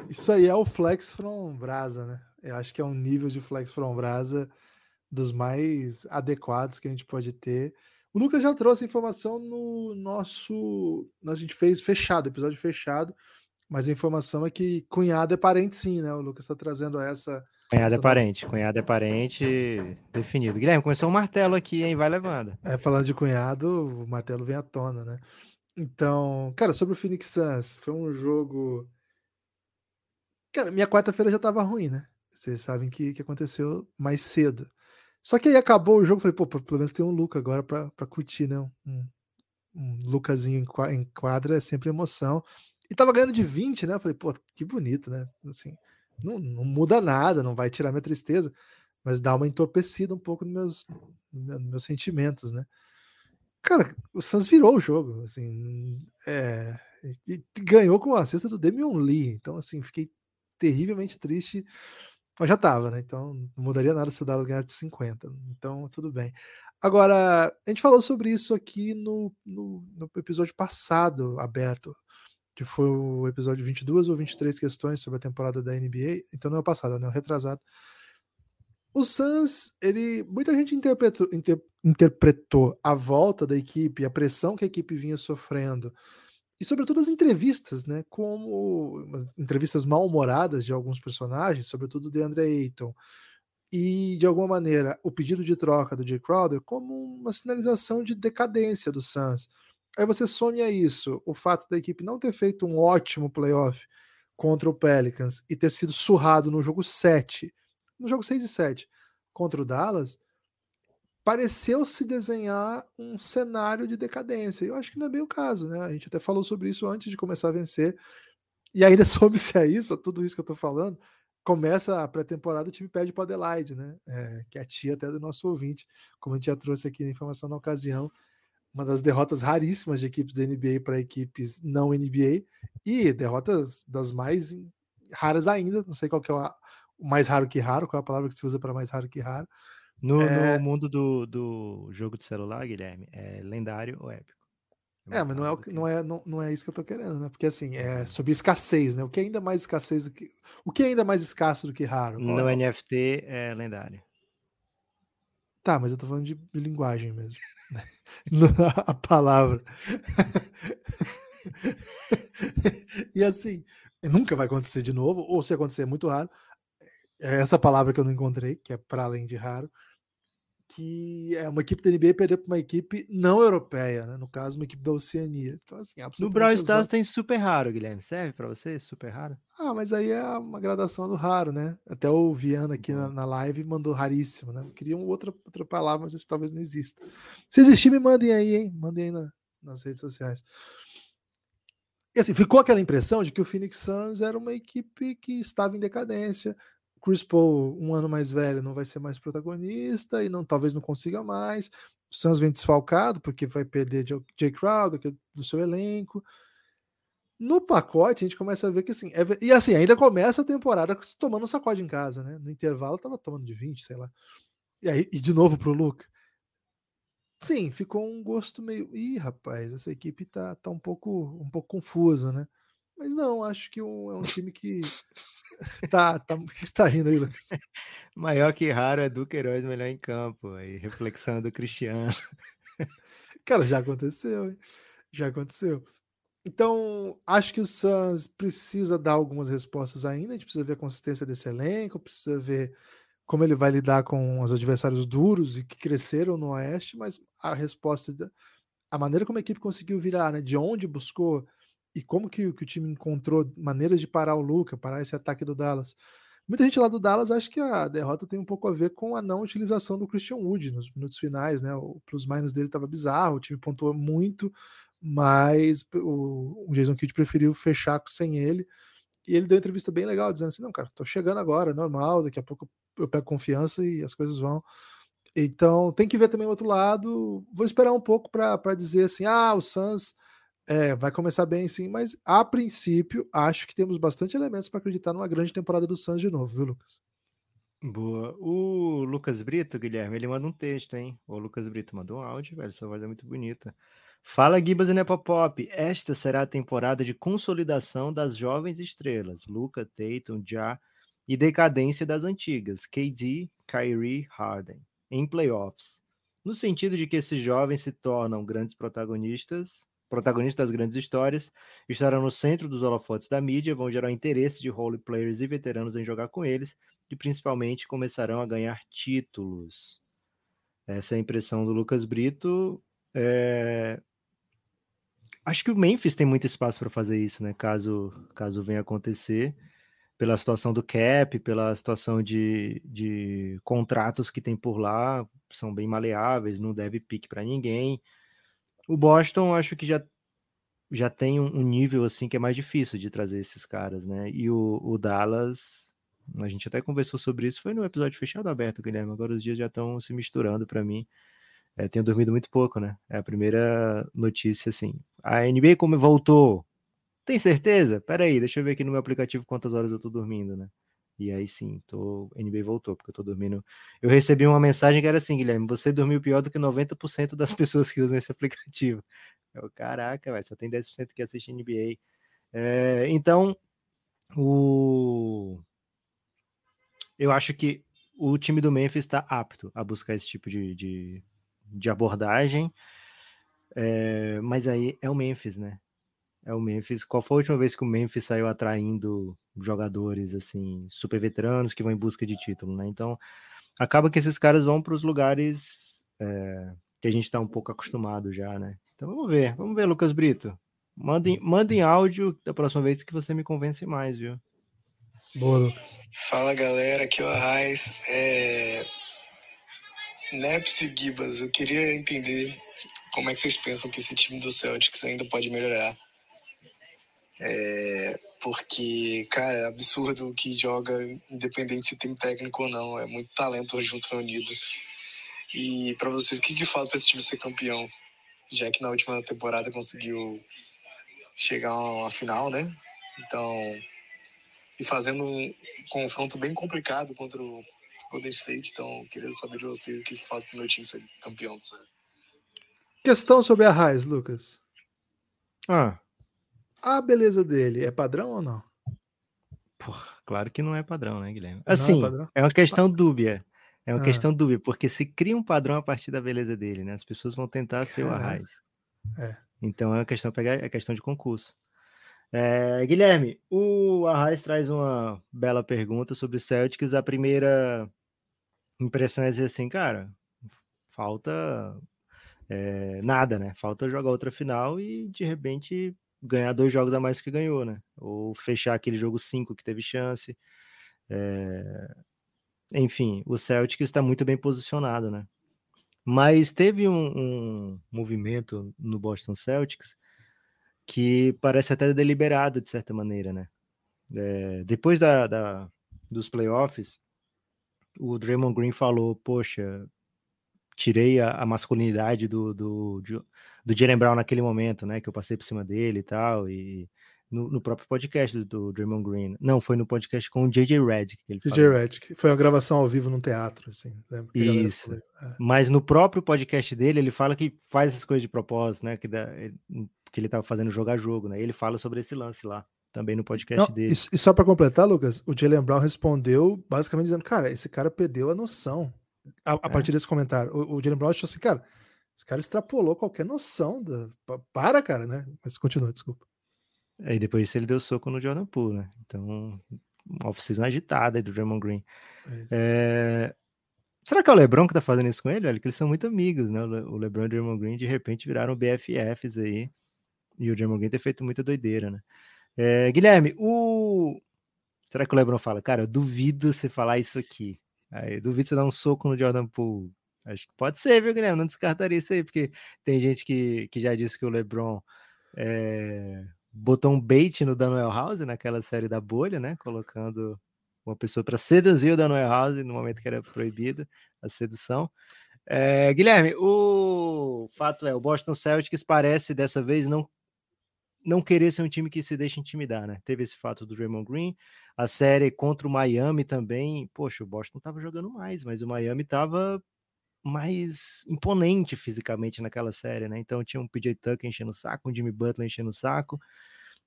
isso aí é o Flex from Brasa, né? Eu acho que é um nível de Flex from Brasa dos mais adequados que a gente pode ter. O Lucas já trouxe informação no nosso. A gente fez fechado, episódio fechado, mas a informação é que cunhado é parente, sim, né? O Lucas está trazendo essa. Cunhado é parente, cunhado é parente definido. Guilherme, começou um martelo aqui, hein? Vai levando. É, falando de cunhado, o martelo vem à tona, né? Então, cara, sobre o Phoenix Suns, foi um jogo. Cara, minha quarta-feira já tava ruim, né? Vocês sabem que, que aconteceu mais cedo. Só que aí acabou o jogo, falei, pô, pelo menos tem um Luca agora pra, pra curtir, né? Um, um Lucasinho em quadra é sempre emoção. E tava ganhando de 20, né? Eu falei, pô, que bonito, né? Assim, não, não muda nada, não vai tirar minha tristeza, mas dá uma entorpecida um pouco nos meus, nos meus sentimentos, né? Cara, o Suns virou o jogo, assim, é, e ganhou com a cesta do Damian Lee, então assim, fiquei terrivelmente triste, mas já tava, né? Então não mudaria nada se o Dallas ganhasse de 50, então tudo bem. Agora, a gente falou sobre isso aqui no, no, no episódio passado, aberto, que foi o episódio 22 ou 23 questões sobre a temporada da NBA, então não é o passado, é o retrasado. O Suns, ele, muita gente interpretou, inter- interpretou a volta da equipe, a pressão que a equipe vinha sofrendo, e sobretudo as entrevistas, né, como entrevistas mal-humoradas de alguns personagens, sobretudo de Andre Ayton, e de alguma maneira o pedido de troca do Jay Crowder como uma sinalização de decadência do Suns. Aí você some a isso, o fato da equipe não ter feito um ótimo playoff contra o Pelicans e ter sido surrado no jogo 7, no jogo 6 e 7 contra o Dallas, pareceu se desenhar um cenário de decadência. Eu acho que não é bem o caso, né? A gente até falou sobre isso antes de começar a vencer. E ainda *laughs* soube-se a isso, tudo isso que eu tô falando, começa a pré-temporada, o time perde para Adelaide, né? É, que é a tia até do nosso ouvinte, como a gente já trouxe aqui a informação na ocasião, uma das derrotas raríssimas de equipes da NBA para equipes não NBA e derrotas das mais raras ainda, não sei qual que é o mais raro que raro, qual é a palavra que se usa para mais raro que raro. No, É. no mundo do, do jogo de celular, Guilherme, é lendário ou épico? É, mas não é, que- não, é, não, não é isso que eu tô querendo, né? Porque assim, é sobre escassez, né? O que é ainda mais escassez do que. O que é ainda mais escasso do que raro? No é? NFT é lendário. Tá, mas eu tô falando de, linguagem mesmo. né? *laughs* A palavra. *laughs* e assim, nunca vai acontecer de novo, ou se acontecer é muito raro. É essa palavra que eu não encontrei, que é para além de raro, que é uma equipe da NBA perder para uma equipe não europeia, né? No caso, uma equipe da Oceania. Então, assim, No absolutamente Brawl. Stars tem super raro, Guilherme. Serve pra você? Super raro? Ah, mas aí é uma gradação do raro, né? Até o Viana aqui na, na live mandou raríssimo, né? Queria uma outra, outra palavra, mas isso talvez não exista. Se existir, me mandem aí, hein? Mandem aí na- nas redes sociais. E assim, ficou aquela impressão de que o Phoenix Suns era uma equipe que estava em decadência. Chris Paul, um ano mais velho, não vai ser mais protagonista e não talvez não consiga mais. O Suns vem desfalcado porque vai perder Jay- Crowder é do seu elenco. No pacote, a gente começa a ver que assim. é e assim, ainda começa a temporada tomando um sacode em casa, né? No intervalo tava tomando de 20, sei lá. E aí, e de novo pro Luca. Sim, ficou um gosto meio. Ih, rapaz, essa equipe tá, tá um, pouco, um pouco confusa, né? Mas não, acho que um- é um time que. *laughs* tá, tá. O que você tá rindo aí, Lucas? *laughs* Maior que raro é Duque Heróis melhor em campo. Aí, reflexão do Cristiano. Cara, já aconteceu, hein? Já aconteceu. Então, acho que o Suns precisa dar algumas respostas ainda. A gente precisa ver a consistência desse elenco, precisa ver como ele vai lidar com os adversários duros e que cresceram no Oeste, mas a resposta, a maneira como a equipe conseguiu virar, né? De onde buscou e como que, que o time encontrou maneiras de parar o Luca, parar esse ataque do Dallas, Muita gente lá do Dallas acha que a derrota tem um pouco a ver com a não utilização do Christian Wood nos minutos finais, né? O plus-minus dele estava bizarro, o time pontuou muito, mas o, o Jason Kidd preferiu fechar sem ele. E ele deu uma entrevista bem legal, dizendo assim: não, cara, tô chegando agora, normal, daqui a pouco eu pego confiança e as coisas vão. Então tem que ver também o outro lado. Vou esperar um pouco para dizer assim: ah, o Suns é, vai começar bem sim, mas a princípio acho que temos bastante elementos para acreditar numa grande temporada do Suns de novo, viu, Lucas? Boa. O Lucas Brito, Guilherme, ele manda um texto, hein? O Lucas Brito mandou um áudio, velho. Sua voz é muito bonita. Fala, Gibas e Nepopop. Esta será a temporada de consolidação das jovens estrelas, Luca, Tatum, Ja, e decadência das antigas, KD, Kyrie, Harden, em playoffs. No sentido de que esses jovens se tornam grandes protagonistas, protagonistas das grandes histórias, estarão no centro dos holofotes da mídia, vão gerar interesse de role players e veteranos em jogar com eles, e principalmente começarão a ganhar títulos. Essa é a impressão do Lucas Brito. É, Acho que o Memphis tem muito espaço para fazer isso, né? Caso, caso venha acontecer, pela situação do cap, pela situação de, de contratos que tem por lá, são bem maleáveis, não deve pique para ninguém. O Boston, acho que já, já tem um, nível assim que é mais difícil de trazer esses caras, né? E o, o Dallas, a gente até conversou sobre isso, foi no episódio fechado aberto, Guilherme. Agora os dias já estão se misturando para mim. É, tenho dormido muito pouco, né? É a primeira notícia, assim. A NBA como voltou. Tem certeza? Pera aí, deixa eu ver aqui no meu aplicativo quantas horas eu tô dormindo, né? E aí sim, tô, NBA voltou, porque eu tô dormindo. Eu recebi uma mensagem que era assim, Guilherme, você dormiu pior do que 90% das pessoas que usam esse aplicativo. Eu, caraca, véio, só tem 10% que assiste NBA. É, então, o... eu acho que o time do Memphis está apto a buscar esse tipo de, de, de abordagem. É, mas aí é o Memphis, né? É o Memphis. Qual foi a última vez que o Memphis saiu atraindo jogadores assim, super veteranos que vão em busca de título, né? Então, acaba que esses caras vão para os lugares é, que a gente está um pouco acostumado já, né? Então vamos ver, vamos ver, Lucas Brito. Mandem, mandem áudio da próxima vez que você me convence mais, viu? Boa, Lucas. Fala galera, aqui é o Arraes. É... Neps e Gibas, eu queria entender como é que vocês pensam que esse time do Celtics ainda pode melhorar. É, porque, cara, é absurdo que joga, independente se tem técnico ou não. É muito talento junto reunido. E para vocês, o que, que falta para esse time ser campeão? Já que na última temporada conseguiu chegar a uma final, né? Então, e fazendo um confronto bem complicado contra o Golden State, então queria saber de vocês o que falta pro meu time ser campeão, sabe? Questão sobre a Raiz, Lucas. Ah. A beleza dele é padrão ou não? Pô, claro que não é padrão, né, Guilherme? Assim, é, é, uma questão dúbia. É uma ah. questão dúbia, porque se cria um padrão a partir da beleza dele, né? As pessoas vão tentar Caramba. ser o Arraiz. É. Então é uma questão pegar, é questão de concurso. É, Guilherme, o Arraiz traz uma bela pergunta sobre Celtics. A primeira impressão é dizer assim, cara, falta é, nada, né? Falta jogar outra final e de repente ganhar dois jogos a mais que ganhou, né? Ou fechar aquele jogo 5 que teve chance. É... Enfim, o Celtic está muito bem posicionado, né? Mas teve um, um movimento no Boston Celtics que parece até deliberado, de certa maneira, né? É, depois da, da, dos playoffs, o Draymond Green falou: Poxa, tirei a, a masculinidade do, do, do Jalen Brown naquele momento, né? Que eu passei por cima dele e tal. E no, no próprio podcast do, do, Draymond Green. Não, foi no podcast com o JJ Redick. JJ Redick. Foi uma gravação ao vivo num teatro, assim. Isso. É. Mas no próprio podcast dele, ele fala que faz essas coisas de propósito, né? Que, dá, que ele tava fazendo jogar jogo, né? E ele fala sobre esse lance lá também no podcast Não, dele. E, e só para completar, Lucas, o Jalen Brown respondeu basicamente dizendo: Cara, esse cara perdeu a noção a, a é. partir desse comentário. O, o Jalen Brown achou assim, cara, esse cara extrapolou qualquer noção da. Para, cara, né? Mas continua, desculpa. Aí depois disso ele deu soco no Jordan Poole, né? Então, uma off-season agitada aí do Draymond Green. É é... Será que é o LeBron que tá fazendo isso com ele, velho? Que eles são muito amigos, né? O LeBron e o Draymond Green de repente viraram BFFs aí. E o Draymond Green ter feito muita doideira, né? É, Guilherme, o Será que o LeBron fala, cara, eu duvido você falar isso aqui. Aí, duvido você dar um soco no Jordan Poole. Acho que pode ser, viu, Guilherme? Não descartaria isso aí, porque tem gente que, que já disse que o LeBron é, botou um bait no Daniel House naquela série da bolha, né? Colocando uma pessoa para seduzir o Daniel House no momento que era proibida a sedução. É, Guilherme, o fato é, o Boston Celtics parece dessa vez não não querer ser um time que se deixa intimidar, né? Teve esse fato do Draymond Green, a série contra o Miami também. Poxa, o Boston tava jogando mais, mas o Miami tava mais imponente fisicamente naquela série, né? Então tinha um PJ Tucker enchendo o saco, um Jimmy Butler enchendo o saco,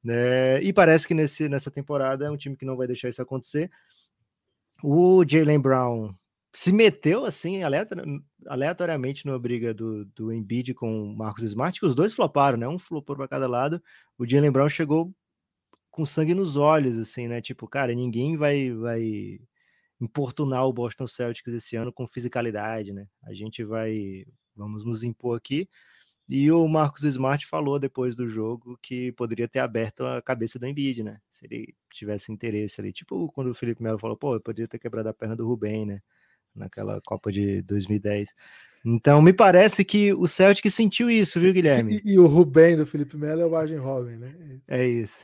né? E parece que nesse, nessa temporada é um time que não vai deixar isso acontecer. O Jalen Brown se meteu assim aleatoriamente numa briga do, do Embiid com o Marcos Smart, que os dois floparam, né? Um flopou para cada lado. O Jalen Brown chegou com sangue nos olhos, assim, né? Tipo, cara, ninguém vai vai importunar o Boston Celtics esse ano com fisicalidade, né? A gente vai vamos nos impor aqui. E o Marcos Smart falou depois do jogo que poderia ter aberto a cabeça do Embiid, né? Se ele tivesse interesse ali. Tipo quando o Felipe Melo falou, pô, eu poderia ter quebrado a perna do Rubem, né? naquela Copa de 2010. Então, me parece que o Celtic sentiu isso, viu, Guilherme? E, e o Rubem do Felipe Melo é o Arjen Robin, né? É isso.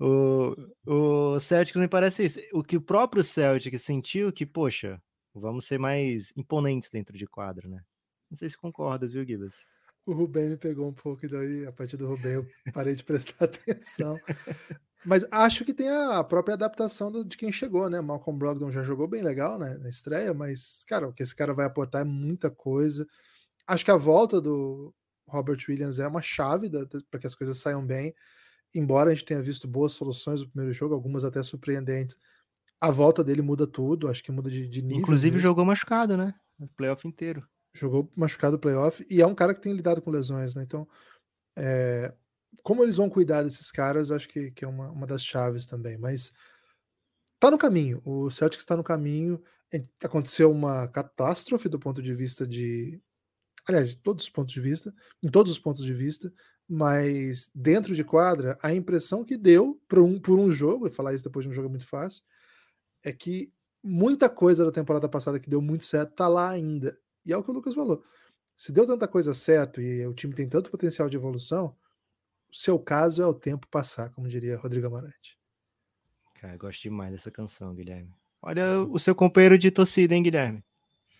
O, o Celtic me parece isso. O que o próprio Celtic sentiu que, poxa, vamos ser mais imponentes dentro de quadro, né? Não sei se concordas, viu, Gibas? O Rubem me pegou um pouco, e daí, a partir do Rubem, eu parei de *laughs* prestar atenção. Mas acho que tem a própria adaptação de quem chegou, né? Malcolm Brogdon já jogou bem legal né, na estreia, mas, cara, o que esse cara vai aportar é muita coisa. Acho que a volta do Robert Williams é uma chave para que as coisas saiam bem. Embora a gente tenha visto boas soluções no primeiro jogo, algumas até surpreendentes, a volta dele muda tudo, acho que muda de, de nível. Inclusive mesmo. jogou machucado, né? O playoff inteiro. Jogou machucado o playoff e é um cara que tem lidado com lesões, né? Então, é, como eles vão cuidar desses caras, acho que, que é uma, uma das chaves também. Mas tá no caminho. O Celtics está no caminho. Aconteceu uma catástrofe do ponto de vista de. Aliás, de todos os pontos de vista, em todos os pontos de vista, mas dentro de quadra, a impressão que deu por um, por um jogo, e falar isso depois de um jogo é muito fácil, é que muita coisa da temporada passada que deu muito certo tá lá ainda. E é o que o Lucas falou. Se deu tanta coisa certo e o time tem tanto potencial de evolução, o seu caso é o tempo passar, como diria Rodrigo Amarante. Cara, eu gosto demais dessa canção, Guilherme. Olha o seu companheiro de torcida, hein, Guilherme?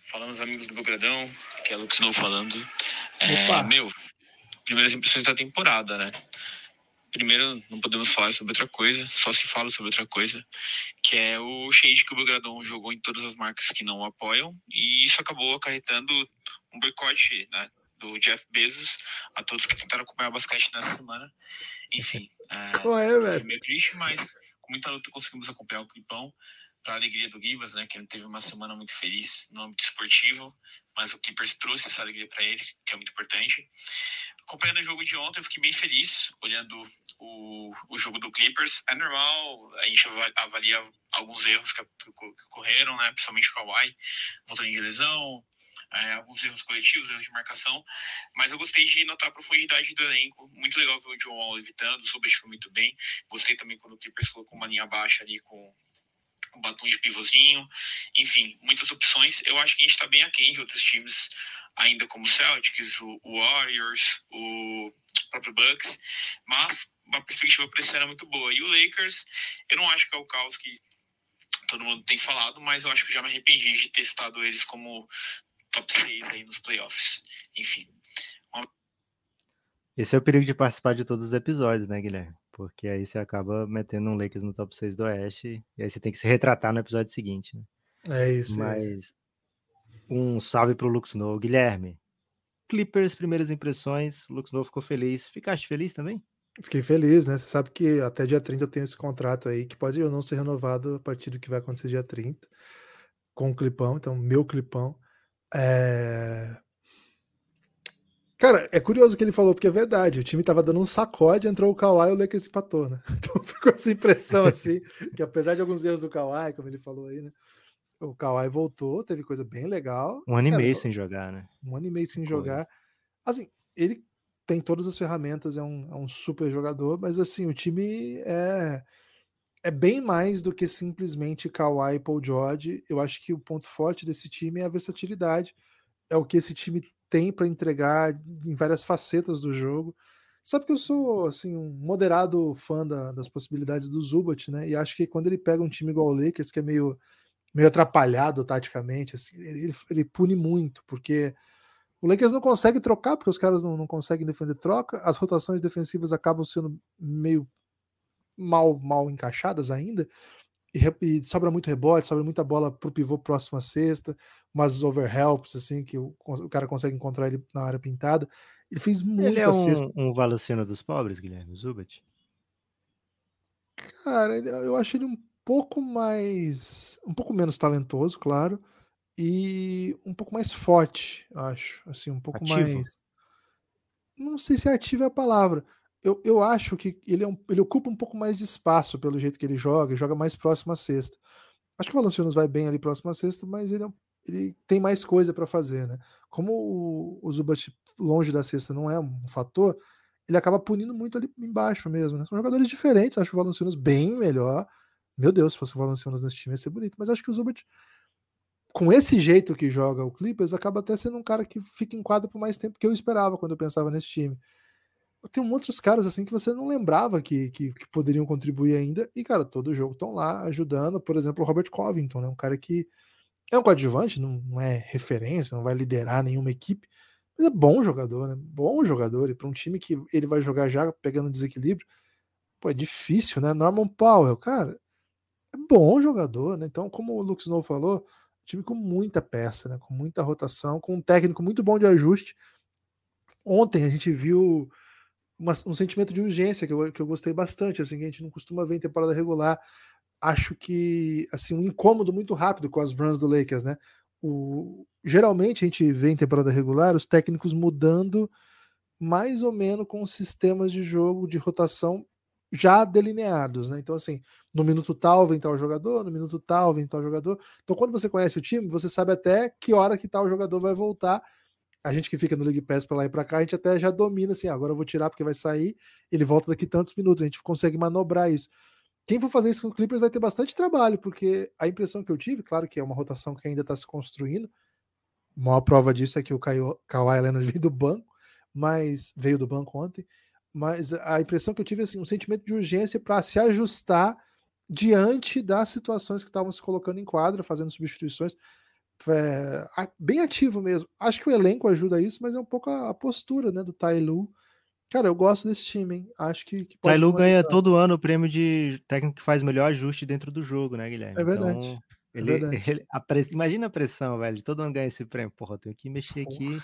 Falamos, amigos do Belgradão, que é o Lucas Novo falando. É, meu, primeiras impressões da temporada, né? Primeiro, não podemos falar sobre outra coisa, só se fala sobre outra coisa, que é o shade que o Belgradão jogou em todas as marcas que não o apoiam, e isso acabou acarretando um boicote né, do Jeff Bezos, a todos que tentaram acompanhar o basquete nessa semana. Enfim, é, Qual é, foi meio triste, mas com muita luta conseguimos acompanhar o Clipão, para a alegria do Gibas, né, que ele teve uma semana muito feliz no âmbito esportivo, mas o Clippers trouxe essa alegria para ele, que é muito importante. Acompanhando o jogo de ontem, eu fiquei bem feliz olhando o, o jogo do Clippers. É normal, a gente avalia alguns erros que, que, que ocorreram, né, principalmente o Kawhi, voltando de lesão, é, alguns erros coletivos, erros de marcação, mas eu gostei de notar a profundidade do elenco. Muito legal ver o John Wall evitando, o Zubat foi muito bem. Gostei também quando o Clippers colocou uma linha baixa ali com um batom de pivôzinho. Enfim, muitas opções. Eu acho que a gente está bem aquém de outros times, ainda como o Celtics, o, o Warriors, o próprio Bucks, mas a perspectiva para esse ano é muito boa. E o Lakers, eu não acho que é o caos que todo mundo tem falado, mas eu acho que já me arrependi de ter estado eles como top 6 aí nos playoffs. Enfim. Esse é o perigo de participar de todos os episódios, né, Guilherme? Porque aí você acaba metendo um Lakers no top 6 do Oeste e aí você tem que se retratar no episódio seguinte, né? É isso. Mas é. Um salve pro Lux Snow. Guilherme, Clippers, primeiras impressões, o Lux Snow ficou feliz. Ficaste feliz também? Fiquei feliz, né? Você sabe que até dia 30 eu tenho esse contrato aí, que pode ou não ser renovado a partir do que vai acontecer dia 30, com o clipão, então meu clipão. É... Cara, é curioso o que ele falou, porque é verdade. O time tava dando um sacode, entrou o Kawhi e o Lakers empatou, né? *laughs* Então ficou essa impressão assim, que apesar de alguns erros do Kawhi, como ele falou aí, né? O Kawhi voltou, teve coisa bem legal. Um ano e meio sem jogar, né? Um ano e meio sem jogar. Assim, ele tem todas as ferramentas, é um, é um super jogador, mas assim, o time é é bem mais do que simplesmente Kawhi e Paul George. Eu acho que o ponto forte desse time é a versatilidade. É o que esse time tem para entregar em várias facetas do jogo. Sabe que eu sou assim um moderado fã da, das possibilidades do Zubat, né? E acho que quando ele pega um time igual o Lakers, que é meio, meio atrapalhado taticamente, assim, ele, ele pune muito, porque o Lakers não consegue trocar, porque os caras não, não conseguem defender troca, as rotações defensivas acabam sendo meio mal, mal encaixadas ainda, e, e, sobra muito rebote, sobra muita bola pro pivô próximo à sexta, umas overhelps, assim, que o, o cara consegue encontrar ele na área pintada. Ele fez muita Ele é um, cesta. um Valacena dos pobres, Guilherme Zubat? Cara, eu acho ele um pouco mais. um pouco menos talentoso, claro. E um pouco mais forte, acho. Assim, um pouco Ativo? mais. Não sei se ativo é a palavra. Eu, eu acho que ele, é um- ele ocupa um pouco mais de espaço pelo jeito que ele joga, joga mais próximo à cesta. Acho que o Valanciunas vai bem ali próximo à cesta, mas ele, é um- ele tem mais coisa para fazer, né? Como o, o Zubat longe da cesta não é um fator, ele acaba punindo muito ali embaixo mesmo, né? São jogadores diferentes, acho o Valanciunas bem melhor. Meu Deus, se fosse o Valanciunas nesse time ia ser bonito, mas acho que o Zubat com esse jeito que joga o Clippers, acaba até sendo um cara que fica em quadra por mais tempo que eu esperava quando eu pensava nesse time. Tem outros caras assim que você não lembrava que, que, que poderiam contribuir ainda, e cara, todo jogo estão lá ajudando. Por exemplo, o Robert Covington, né? um cara que é um coadjuvante, não, não é referência, não vai liderar nenhuma equipe, mas é bom jogador, né? Bom jogador, e para um time que ele vai jogar já pegando desequilíbrio, pô, é difícil, né? Norman Powell, cara, bom jogador, né? Então, como o Lux Snow falou, time com muita peça, né? Com muita rotação, com um técnico muito bom de ajuste. Ontem a gente viu uma- um sentimento de urgência que eu, que eu gostei bastante. Assim, a gente não costuma ver em temporada regular. Acho que assim um incômodo muito rápido com as runs do Lakers, né? O, geralmente a gente vê em temporada regular os técnicos mudando mais ou menos com sistemas de jogo de rotação já delineados, né? Então, assim, no minuto tal vem tal jogador, no minuto tal vem tal jogador. Então, quando você conhece o time, você sabe até que hora que tal jogador vai voltar. A gente que fica no League Pass para lá e para cá, a gente até já domina assim, ah, agora eu vou tirar porque vai sair, ele volta daqui tantos minutos, a gente consegue manobrar isso. Quem for fazer isso com o Clippers vai ter bastante trabalho, porque a impressão que eu tive, claro que é uma rotação que ainda está se construindo, a maior prova disso é que o Kawhi Leonard *laughs* veio do banco, mas veio do banco ontem, mas a impressão que eu tive é assim, um sentimento de urgência para se ajustar diante das situações que estavam se colocando em quadra, fazendo substituições. É, bem ativo mesmo. Acho que o elenco ajuda isso, mas é um pouco a, a postura né, do Tai Lu. Cara, eu gosto desse time, hein? Acho que, que Tailu ganha todo ano o prêmio de técnico que faz melhor ajuste dentro do jogo, né, Guilherme? É verdade. Então, É ele, verdade. *laughs* ele- a imagina a pressão, velho. Todo ano ganha esse prêmio. Porra, eu tenho que mexer aqui.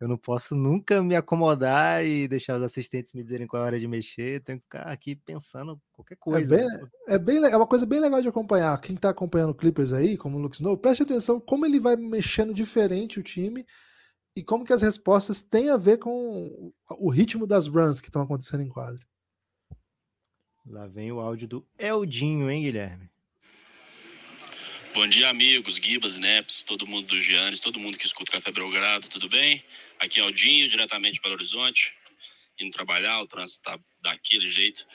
Eu não posso nunca me acomodar e deixar os assistentes me dizerem qual é a hora de mexer. Eu tenho que ficar aqui pensando qualquer É coisa. bem, né? é bem le- é uma coisa bem legal de acompanhar. Quem tá acompanhando o Clippers aí, como o Luke Snow, preste atenção como ele vai mexendo diferente o time e como que as respostas têm a ver com o- ritmo das runs que estão acontecendo em quadra. Lá vem o áudio do Eldinho, hein, Guilherme? Bom dia, amigos, Gibas, Neps, todo mundo do Giannis, todo mundo que escuta o Café Belgrado, tudo bem? Aqui é o Dinho, diretamente de Belo Horizonte, indo trabalhar, o trânsito tá daquele jeito.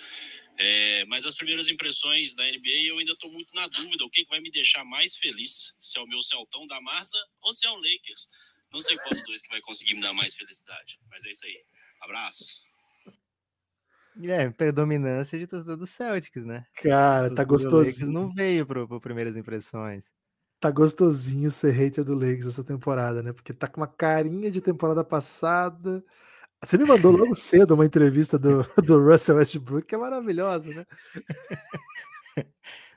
É, mas as primeiras impressões da NBA eu ainda estou muito na dúvida, o que, que vai me deixar mais feliz? Se é o meu Celtão da Massa ou se é o Lakers? Não sei qual dos dois que vai conseguir me dar mais felicidade, mas é isso aí. Abraço. Guilherme, predominância de torcedor do Celtics, né? Cara, O tá Lakers gostosinho. não veio pro, pro primeiras impressões. Tá gostosinho ser hater do Lakers essa temporada, né? Porque tá com uma carinha de temporada passada. Você me mandou logo *laughs* cedo uma entrevista do, *laughs* do Russell Westbrook, que é maravilhosa, né? *laughs*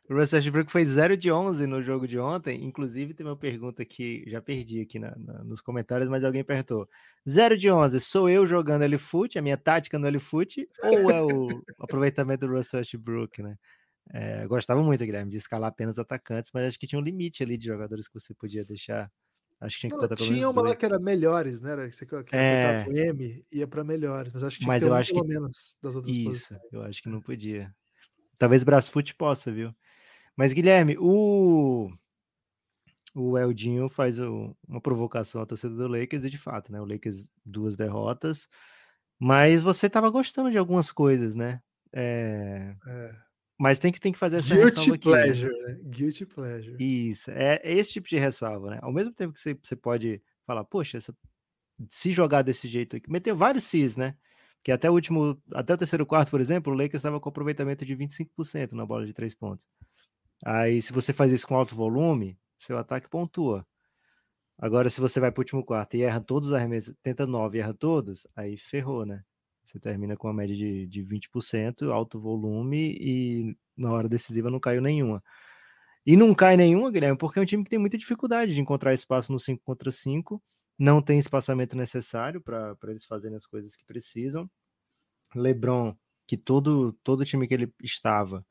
O Russell Westbrook foi 0 de 11 no jogo de ontem. Inclusive, tem uma pergunta que já perdi aqui na- na- nos comentários, mas alguém perguntou: 0 de 11, sou eu jogando L-Foot, a minha tática no L-Foot, ou é o aproveitamento do Russell Westbrook, né? É, gostava muito, Guilherme, de escalar apenas atacantes, mas acho que tinha um limite ali de jogadores que você podia deixar. Acho que tinha que Não, tinha uma lá dois. que era melhores, né? Era, você que que É. o M ia pra melhores, mas acho que tinha Mas que eu acho pelo que- menos das outras Isso, posições. eu acho que não podia. Talvez Brasfoot possa, viu? Mas, Guilherme, o, o Eldinho faz o- uma provocação à torcida do Lakers, e de fato, né? O Lakers, duas derrotas. Mas você estava gostando de algumas coisas, né? É, É. Mas tem que, tem que fazer essa ressalva Guilty aqui. né? pleasure, né? Guilty pleasure. Isso, é, é esse tipo de ressalva, né? Ao mesmo tempo que você, você pode falar, poxa, essa- se jogar desse jeito aqui, meter vários cis, né? Que até o último, até o terceiro quarto, por exemplo, o Lakers estava com aproveitamento de 25% na bola de três pontos. Aí, se você faz isso com alto volume, seu ataque pontua. Agora, se você vai para o último quarto e erra todos os arremessos, tenta nove e erra todos, aí ferrou, né? Você termina com uma média de, de 20%, alto volume, e na hora decisiva não caiu nenhuma. E não cai nenhuma, Guilherme, porque é um time que tem muita dificuldade de encontrar espaço no 5 contra 5, não tem espaçamento necessário para eles fazerem as coisas que precisam. LeBron, que todo, todo time que ele estava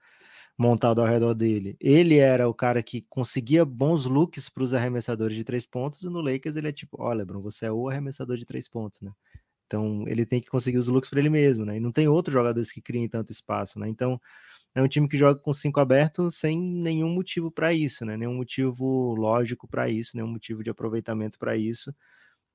montado ao redor dele, ele era o cara que conseguia bons looks para os arremessadores de três pontos, e no Lakers ele é tipo, ó, LeBron, você é o arremessador de três pontos, né? Então ele tem que conseguir os looks para ele mesmo, né? E não tem outros jogadores que criem tanto espaço, né? Então é um time que joga com cinco abertos sem nenhum motivo para isso, né? Nenhum motivo lógico para isso, nenhum motivo de aproveitamento para isso.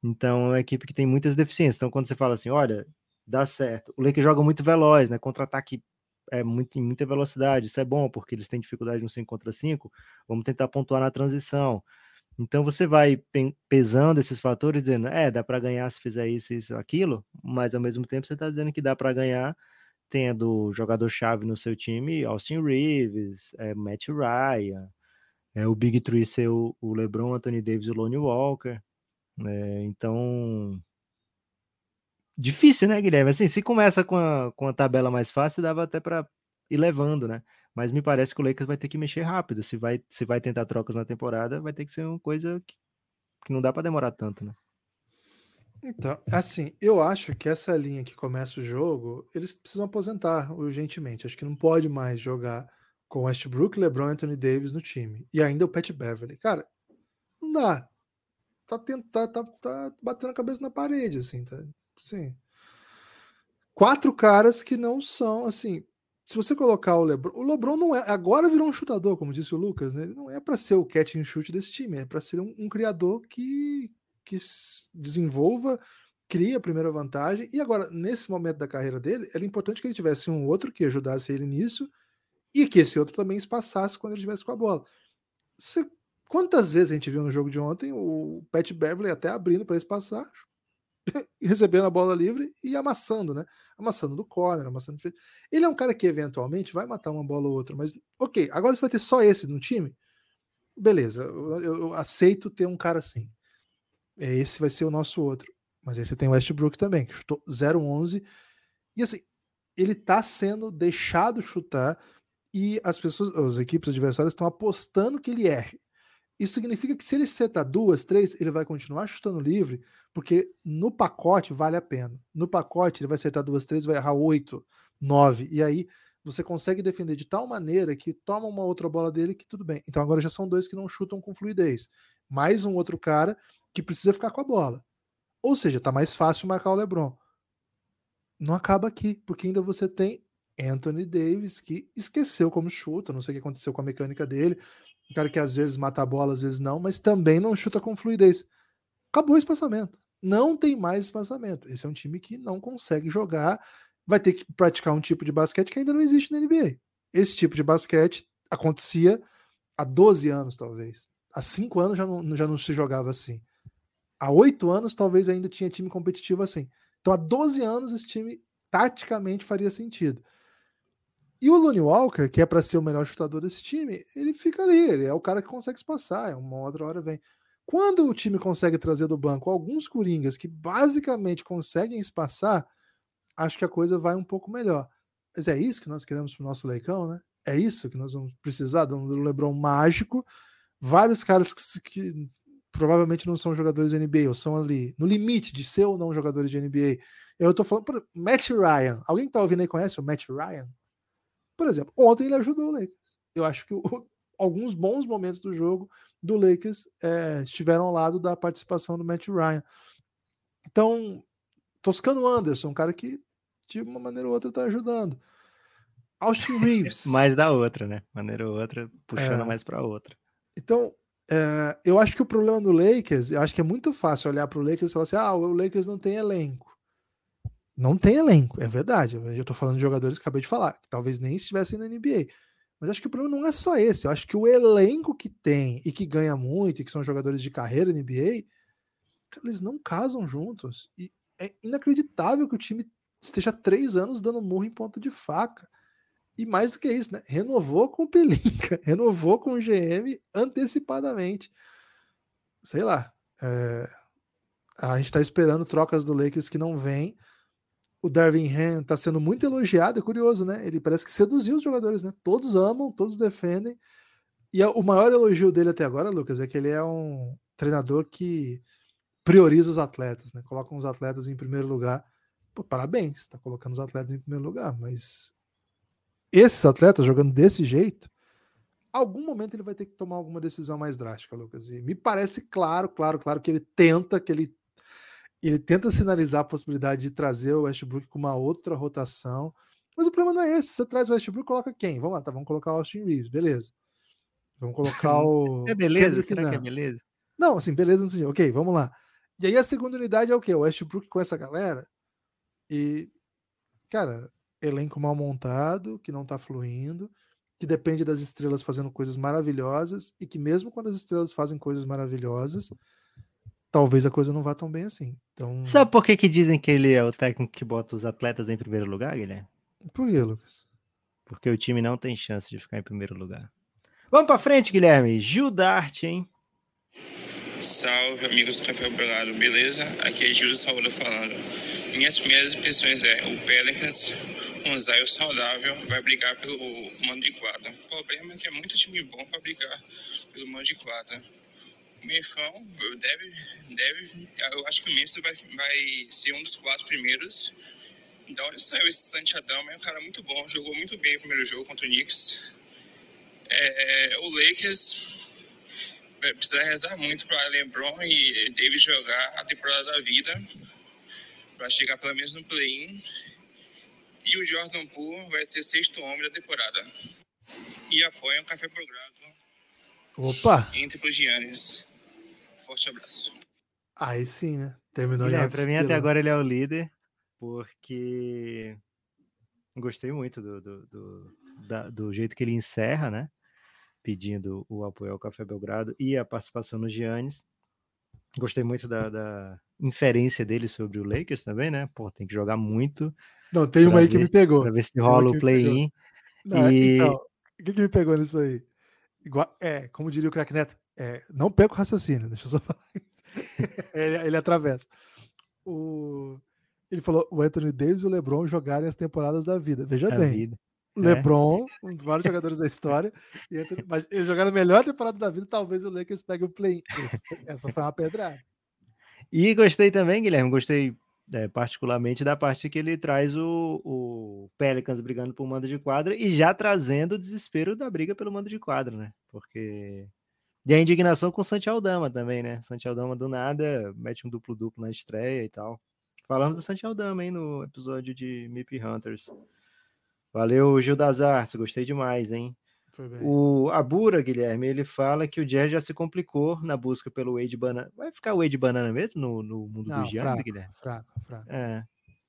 Então é uma equipe que tem muitas deficiências. Então quando você fala assim, olha, dá certo. O Lakers joga muito veloz, né? Contra-ataque é muito, em muita velocidade. Isso é bom porque eles têm dificuldade no 5 contra 5. Vamos tentar pontuar na transição. Então você vai pesando esses fatores, dizendo, é, dá para ganhar se fizer isso, isso, aquilo, mas ao mesmo tempo você está dizendo que dá para ganhar tendo jogador-chave no seu time, Austin Reeves, é, Matt Ryan, é, o Big Three ser o LeBron, Anthony Davis e o Lonnie Walker. É, então, difícil, né, Guilherme? Assim, se começa com a, com a tabela mais fácil, dava até para ir levando, né? Mas me parece que o Lakers vai ter que mexer rápido. Se vai, se vai tentar trocas na temporada, vai ter que ser uma coisa que, que não dá para demorar tanto, né? Então, assim, eu acho que essa linha que começa o jogo, eles precisam aposentar urgentemente. Acho que não pode mais jogar com Westbrook, LeBron e Anthony Davis no time. E ainda o Pat Beverly. Cara, não dá. Tá, tenta- tá, tá, tá batendo a cabeça na parede, assim, tá? Sim. Quatro caras que não são, assim. Se você colocar o LeBron, o LeBron não é, agora virou um chutador, como disse o Lucas, né? Ele não é para ser o catch and shoot desse time, é para ser um, um criador que que desenvolva, cria a primeira vantagem. E agora, nesse momento da carreira dele, era importante que ele tivesse um outro que ajudasse ele nisso e que esse outro também espaçasse quando ele estivesse com a bola. Você- quantas vezes a gente viu no jogo de ontem o Pat Beverly até abrindo para espaçar, *laughs* recebendo a bola livre e amassando, né? Amassando do corner, amassando frente. Ele é um cara que eventualmente vai matar uma bola ou outra, mas ok, agora você vai ter só esse no time? Beleza, eu, eu- eu aceito ter um cara assim. É, Esse vai ser o nosso outro. Mas aí você tem o Westbrook também, que chutou 0-11. E assim, ele tá sendo deixado chutar e as pessoas, as equipes adversárias estão apostando que ele erre. Isso significa que se ele setar duas, três, ele vai continuar chutando livre, porque no pacote vale a pena. No pacote ele vai acertar duas, três, vai errar oito, nove. E aí você consegue defender de tal maneira que toma uma outra bola dele que tudo bem. Então agora já são dois que não chutam com fluidez. Mais um outro cara que precisa ficar com a bola. Ou seja, tá mais fácil marcar o LeBron. Não acaba aqui, porque ainda você tem Anthony Davis, que esqueceu como chuta, não sei o que aconteceu com a mecânica dele. Um cara que às vezes mata a bola, às vezes não, mas também não chuta com fluidez. Acabou o espaçamento. Não tem mais espaçamento. Esse é um time que não consegue jogar, vai ter que praticar um tipo de basquete que ainda não existe na NBA. Esse tipo de basquete acontecia há 12 anos, talvez. Há 5 anos já não, já não se jogava assim. Há 8 anos, talvez ainda tinha time competitivo assim. Então, há 12 anos, esse time taticamente faria sentido. E o Lonnie Walker, que é para ser o melhor chutador desse time, ele fica ali, ele é o cara que consegue se passar, uma outra hora vem. Quando o time consegue trazer do banco alguns coringas que basicamente conseguem espaçar, acho que a coisa vai um pouco melhor. Mas é isso que nós queremos para o nosso leicão, né? É isso que nós vamos precisar do LeBron mágico. Vários caras que, que provavelmente não são jogadores de NBA, ou são ali no limite de ser ou não jogadores de NBA. Eu tô falando por Matt Ryan. Alguém que tá ouvindo aí conhece o Matt Ryan? Por exemplo, ontem ele ajudou o Lakers. Eu acho que o, *laughs* alguns bons momentos do jogo do Lakers é, estiveram ao lado da participação do Matt Ryan. Então, Toscano Anderson, um cara que de uma maneira ou outra tá ajudando. Austin *laughs* Reeves. mais da outra, né? Maneira ou outra, puxando É. mais para outra. Então, é, eu acho que o problema do Lakers, eu acho que é muito fácil olhar para o Lakers e falar assim: ah, o Lakers não tem elenco. Não tem elenco, é verdade. Eu tô falando de jogadores que acabei de falar, que talvez nem estivessem na NBA. Mas acho que o problema não é só esse. Eu acho que o elenco que tem e que ganha muito, e que são jogadores de carreira na NBA, eles não casam juntos. E é inacreditável que o time esteja três anos dando murro em ponta de faca. E mais do que isso, né? Renovou com o Pelinka, *laughs* renovou com o GM antecipadamente. Sei lá. É... A gente está esperando trocas do Lakers que não vêm. O Darvin Ham está sendo muito elogiado, é curioso, né? Ele parece que seduziu os jogadores, né? Todos amam, todos defendem. E o maior elogio dele até agora, Lucas, é que ele é um treinador que prioriza os atletas, né? Coloca os atletas em primeiro lugar. Pô, parabéns, está colocando os atletas em primeiro lugar, mas esses atletas jogando desse jeito, algum momento ele vai ter que tomar alguma decisão mais drástica, Lucas. E me parece claro, claro, claro que ele tenta, que ele ele tenta sinalizar a possibilidade de trazer o Westbrook com uma outra rotação. Mas o problema não é esse. Você traz o Westbrook, coloca quem? Vamos lá, tá? Vamos colocar o Austin Reeves, beleza. Vamos colocar *laughs* o. É beleza? Será que é beleza? Não, assim, beleza, não sei. Ok, vamos lá. E aí a segunda unidade é o quê? O Westbrook com essa galera. E, cara, elenco mal montado, que não tá fluindo, que depende das estrelas fazendo coisas maravilhosas, e que mesmo quando as estrelas fazem coisas maravilhosas, talvez a coisa não vá tão bem assim. Então... Sabe por que, que dizem que ele é o técnico que bota os atletas em primeiro lugar, Guilherme? Por que, Lucas? Porque o time não tem chance de ficar em primeiro lugar. Vamos para frente, Guilherme. Gil Dart, hein? Salve, amigos do Café Belado, beleza? Aqui é Júlio Saúde falando. Minhas primeiras impressões é o Pelicans, um Zion saudável, vai brigar pelo mando de quadra. O problema é que é muito time bom para brigar pelo mando de quadra o Memphão deve, deve, eu acho que o Memphis vai, vai ser um dos quatro primeiros. Da onde saiu esse Santiadão, é um cara muito bom, jogou muito bem o primeiro jogo contra o Knicks. É, o Lakers precisa rezar muito para LeBron e Davis jogar a temporada da vida para chegar pelo menos no play-in. E o Jordan Poole vai ser sexto homem da temporada. E apoia o Café Progrado. Opa! Entre os Giannis. Forte abraço. Aí sim, né? Terminou Guilherme, Para mim, até agora ele é o líder, porque gostei muito do, do, do, da, do, jeito que ele encerra, né? Pedindo o apoio ao Café Belgrado e a participação no Giannis. Gostei muito da, da inferência dele sobre o Lakers também, né? Pô, tem que jogar muito. Não, tem uma aí ver, que me pegou. Pra ver se rola o play-in. E... Então, o que, que me pegou nisso aí? Igual, é, como diria o Crack Neto, é, não perca o raciocínio, deixa eu só *laughs* falar isso. ele, ele atravessa. O, ele falou: o Anthony Davis e o LeBron jogarem as temporadas da vida. Veja a bem. Vida. É. LeBron, é. um dos maiores jogadores da história, Anthony, mas eles jogaram a melhor temporada da vida. Talvez o Lakers pegue o play. Essa foi uma pedrada. E gostei também, Guilherme. Gostei é, particularmente da parte que ele traz o, o Pelicans brigando por mando de quadra e já trazendo o desespero da briga pelo mando de quadra, né? Porque e a indignação com o Santi Aldama também, né? Santi Aldama do nada mete um duplo-duplo na estreia e tal. Falamos do Santi Aldama, hein, no episódio de Mip Hunters. Valeu, Gil das Artes, gostei demais, hein? O Abura, Guilherme, ele fala que o Jazz já se complicou na busca pelo Wade Banana. Vai ficar o Wade Banana mesmo no, no mundo Não, dos Giants, Guilherme? Fraco, fraco. É.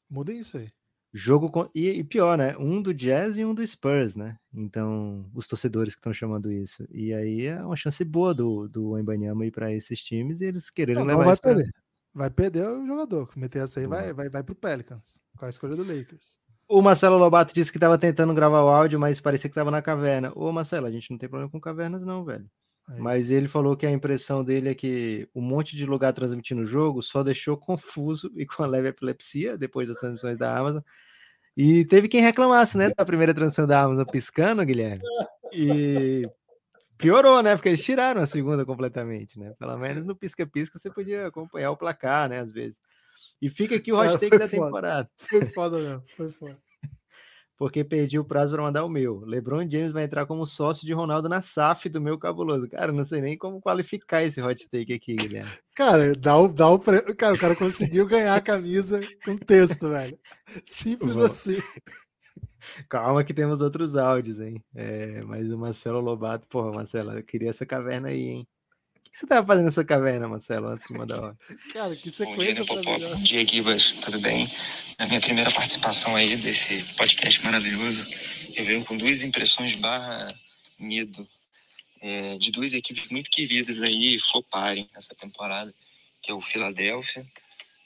Muda isso aí. Jogo com... e, e, pior, né? Um do Jazz e um do Spurs, né? Então, os torcedores que estão chamando isso. E aí é uma chance boa do, do Embanyama ir para esses times e eles quererem não, levar não vai isso perder. Pra... Vai perder o jogador. Meter essa aí vai, vai, vai pro Pelicans, com a escolha do Lakers. O Marcelo Lobato disse que estava tentando gravar o áudio, mas parecia que estava na caverna. Ô, Marcelo, a gente não tem problema com cavernas, não, velho. É mas ele falou que a impressão dele é que um monte de lugar transmitindo o jogo só deixou confuso *laughs* e com a leve epilepsia depois das transmissões da Amazon. E teve quem reclamasse, né, da primeira transmissão da Amazon piscando, Guilherme. E piorou, né? Porque eles tiraram a segunda completamente, né? Pelo menos no pisca-pisca você podia acompanhar o placar, né? Às vezes. E fica aqui o take da temporada. Foi foda mesmo, foi foda. Porque perdi o prazo para mandar o meu. LeBron James vai entrar como sócio de Ronaldo na SAF do meu cabuloso. Cara, não sei nem como qualificar esse hot take aqui, Guilherme. *laughs* Cara, dá o, dá o pre... cara, o cara conseguiu ganhar a camisa com texto, velho. Simples Bom. assim. Calma que temos outros áudios, hein? É, mas o Marcelo Lobato, porra, Marcelo, eu queria essa caverna aí, hein? Que você tava fazendo nessa caverna, Marcelo, antes de mandar hora? *laughs* Cara, que Bom dia, sequência Nepopop. maravilhosa. Bom dia, Gibas. Tudo bem? Na minha primeira participação aí desse podcast maravilhoso, eu venho com duas impressões barra medo é, de duas equipes muito queridas aí floparem nessa temporada, que é o Philadelphia,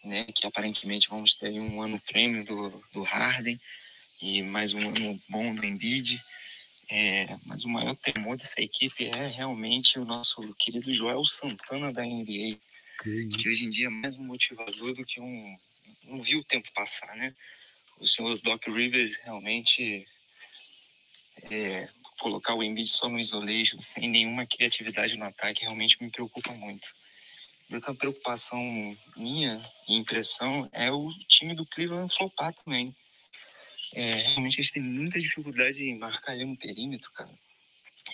né, que aparentemente vamos ter aí um ano prêmio do, do Harden e mais um ano bom do Embiid. É, mas o maior temor dessa equipe é realmente o nosso querido Joel Santana da NBA, que hoje em dia é mais um motivador do que um. Não viu o tempo passar, né? O senhor Doc Rivers realmente é, colocar o Embiid só no isolation, sem nenhuma criatividade no ataque, realmente me preocupa muito. Outra preocupação minha e impressão é o time do Cleveland flopar também. É, realmente eles têm muita dificuldade em marcar ele no perímetro, cara.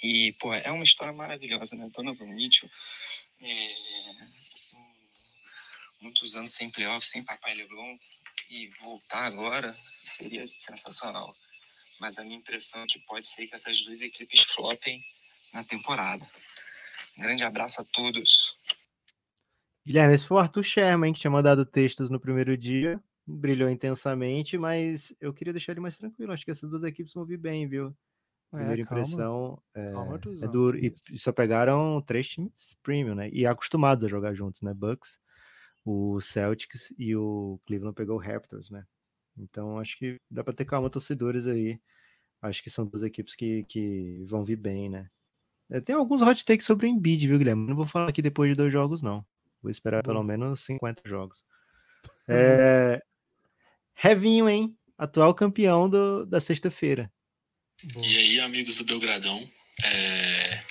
E, pô, é uma história maravilhosa, né? Donovan Mitchell, é, muitos anos sem playoff, sem papai LeBron, e voltar agora seria sensacional. Mas a minha impressão é que pode ser que essas duas equipes flopem na temporada. Um grande abraço a todos. Guilherme, esse foi o Arthur Sherman que tinha mandado textos no primeiro dia, brilhou intensamente, mas eu queria deixar ele mais tranquilo. Acho que essas duas equipes vão vir bem, viu? Primeira É, calma. impressão é, Calma, é duro. E, só pegaram três times premium, né? E acostumados a jogar juntos, né? Bucks, o Celtics e o Cleveland pegou o Raptors, né? Então acho que dá para ter calma, torcedores aí. Acho que são duas equipes que, que vão vir bem, né? É, Tem alguns hot takes sobre o Embiid, viu, Guilherme? Não vou falar aqui depois de dois jogos, não. Vou esperar pelo menos 50 jogos. *laughs* É... Revinho, hein? Atual campeão do- da sexta-feira. E aí, amigos do Belgradão, é,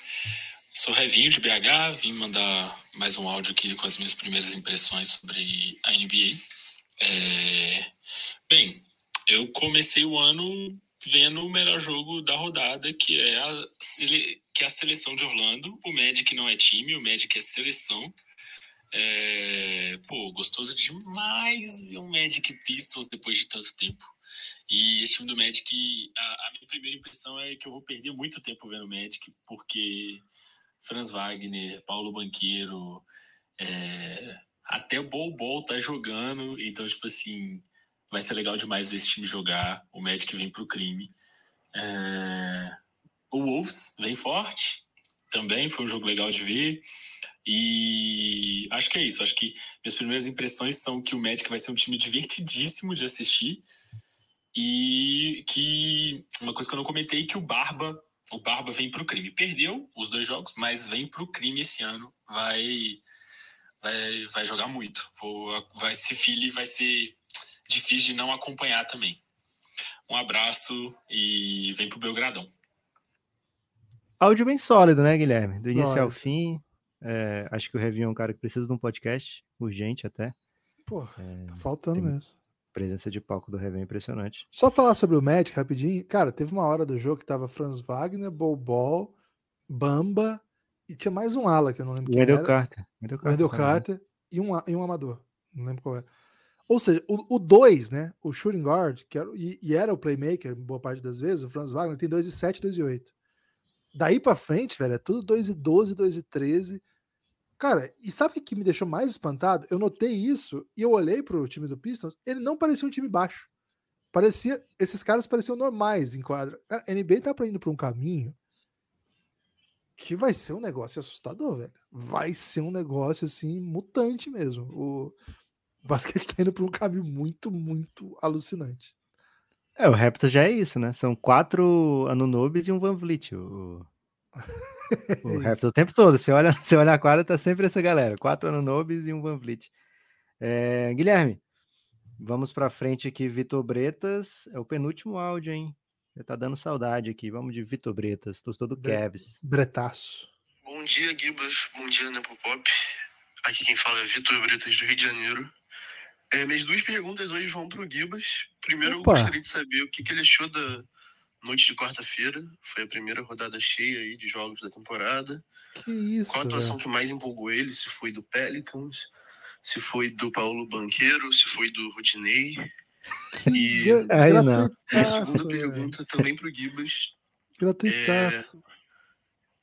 sou Revinho de BH, vim mandar mais um áudio aqui com as minhas primeiras impressões sobre a NBA. É, Bem, eu comecei o ano vendo o melhor jogo da rodada, que é a, que é a seleção de Orlando. O Magic não é time, o Magic é seleção. É, Pô, gostoso demais ver um Magic Pistols depois de tanto tempo. E esse time do Magic, a, a minha primeira impressão é que eu vou perder muito tempo vendo o Magic, porque Franz Wagner, Paulo Banqueiro, é, até o Bol Bol tá jogando, então, tipo assim, vai ser legal demais ver esse time jogar. O Magic vem pro crime. É, o Wolves vem forte, também foi um jogo legal de ver. E acho que é isso. Acho que minhas primeiras impressões são que o Magic vai ser um time divertidíssimo de assistir. E que uma coisa que eu não comentei que o Barba, o Barba vem pro crime. Perdeu os dois jogos, mas vem pro crime esse ano. Vai vai, vai jogar muito. Vou, vai se Philly vai ser difícil de não acompanhar também. Um abraço e vem pro Belgradão. Áudio bem sólido, né, Guilherme? Do início ao Sólido. fim. É, acho que o Revinho é um cara que precisa de um podcast, urgente até. Pô, É, tá faltando mesmo. presença de palco do Revinho é impressionante. Só falar sobre o Magic rapidinho. Cara, teve uma hora do jogo que tava Franz Wagner, Bol Bamba e tinha mais um ala que eu não lembro quem Wendell era. Carter. Wendell O Wendell Carter. também. Carter e um, e um amador. Não lembro qual era. Ou seja, o 2, né? O shooting guard, que era, e, e era o playmaker, boa parte das vezes, o Franz Wagner tem 2 e 7, 2 e 8. Daí pra frente, velho, é tudo 2 e 12, 2 e 13. Cara, e sabe o que me deixou mais espantado? Eu notei isso e eu olhei pro time do Pistons, ele não parecia um time baixo. Parecia, esses caras pareciam normais em quadra. A NBA tá indo pra um caminho que vai ser um negócio assustador, velho. Vai ser um negócio assim mutante mesmo. O basquete tá indo pra um caminho muito, muito alucinante. É, o Raptors já é isso, né? São quatro Anunobis e um Van Vliet. O, *laughs* o Raptors o tempo todo. Você olha, *laughs* você olha a quadra, tá sempre essa galera. Quatro Anunobis e um Van Vliet. É, Guilherme, vamos pra frente aqui. Vitor Bretas. É o penúltimo áudio, hein? Já tá dando saudade aqui. Vamos de Vitor Bretas. Torcedor do Bre- Cavs. Bretaço. Bom dia, Gibas. Bom dia, Nepopop. Aqui quem fala é Vitor Bretas, do Rio de Janeiro. É, minhas duas perguntas hoje vão para o Gibas. Primeiro, Opa. eu gostaria de saber o que, que ele achou da noite de quarta-feira. Foi a primeira rodada cheia aí de jogos da temporada. Que isso, Qual a atuação velho. que mais empolgou ele? Se foi do Pelicans, se foi do Paulo Banqueiro, se foi do Rudinei. *laughs* E Aí não. a segunda velho. pergunta também para o Gibas. Gratuitaço.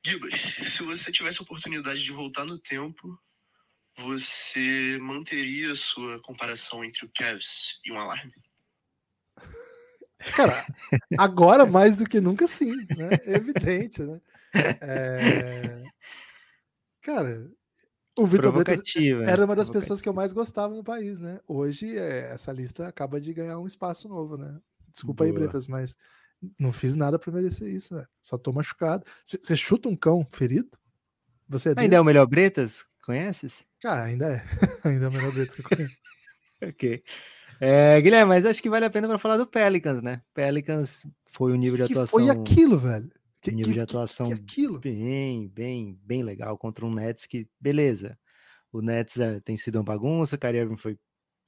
Gibas, se você tivesse a oportunidade de voltar no tempo, você manteria a sua comparação entre o Cavs e um alarme? Cara, agora mais do que nunca, sim, né? É evidente, né? É... Cara, o Vitor Bretas era uma das pessoas que eu mais gostava no país, né? Hoje é, essa lista acaba de ganhar um espaço novo, né? Desculpa Boa. aí, Bretas, mas não fiz nada para merecer isso, velho. Só tô machucado. Você chuta um cão ferido? Você é Ainda é o melhor Bretas? Conheces? Cara, ainda é. *laughs* ainda é o melhor Bretas que eu conheço. *laughs* ok. É, Guilherme, mas acho que vale a pena para falar do Pelicans, né? Pelicans foi um nível de que atuação. Foi aquilo, velho. Que, nível que, de atuação que, bem, bem, bem legal contra um Nets que, beleza. O Nets é, tem sido uma bagunça, Kyrie Irving foi,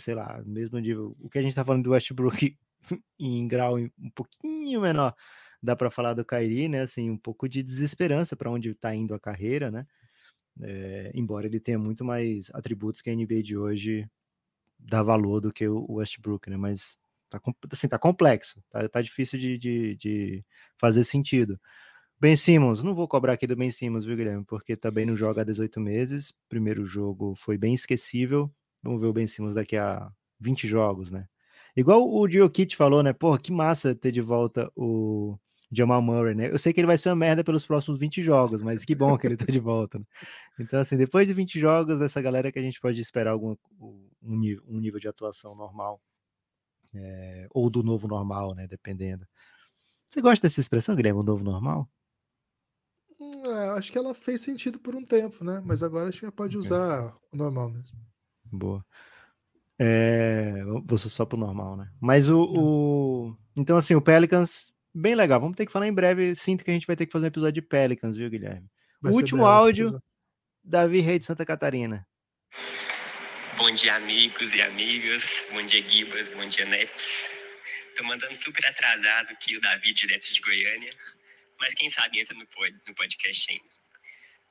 sei lá, mesmo nível. O que a gente tá falando do Westbrook *laughs* em grau um pouquinho menor, dá para falar do Kyrie, né? Assim, um pouco de desesperança para onde está indo a carreira, né? É, embora ele tenha muito mais atributos que a NBA de hoje dá valor do que o Westbrook, né? Mas tá, assim, tá complexo, tá, tá difícil de, de, de, fazer sentido. Ben Simmons, não vou cobrar aqui do Ben Simmons, viu, Guilherme? Porque também não joga há 18 meses. Primeiro jogo foi bem esquecível. Vamos ver o Ben Simmons daqui a 20 jogos, né? Igual o Jokic falou, né? Porra, que massa ter de volta o Jamal Murray, né? Eu sei que ele vai ser uma merda pelos próximos 20 jogos, mas que bom que ele tá de volta. Né? Então, assim, depois de 20 jogos, dessa galera que a gente pode esperar algum, um, nível, um nível de atuação normal. É, ou do novo normal, né? Dependendo. Você gosta dessa expressão, Guilherme, o novo normal? Hum, é, acho que ela fez sentido por um tempo, né? Mas agora acho que pode usar o normal mesmo. Boa. É, vou só pro normal, né? Mas o, o, Então, assim, o Pelicans bem legal. Vamos ter que falar em breve. Sinto que a gente vai ter que fazer um episódio de Pelicans, viu, Guilherme? Vai último áudio, Davi Rei de Santa Catarina. Bom dia, amigos e amigas. Bom dia, Gibas. Bom dia, Neps. Tô mandando super atrasado aqui o Davi, direto de Goiânia. Mas quem sabe entra no, pod, no podcast ainda.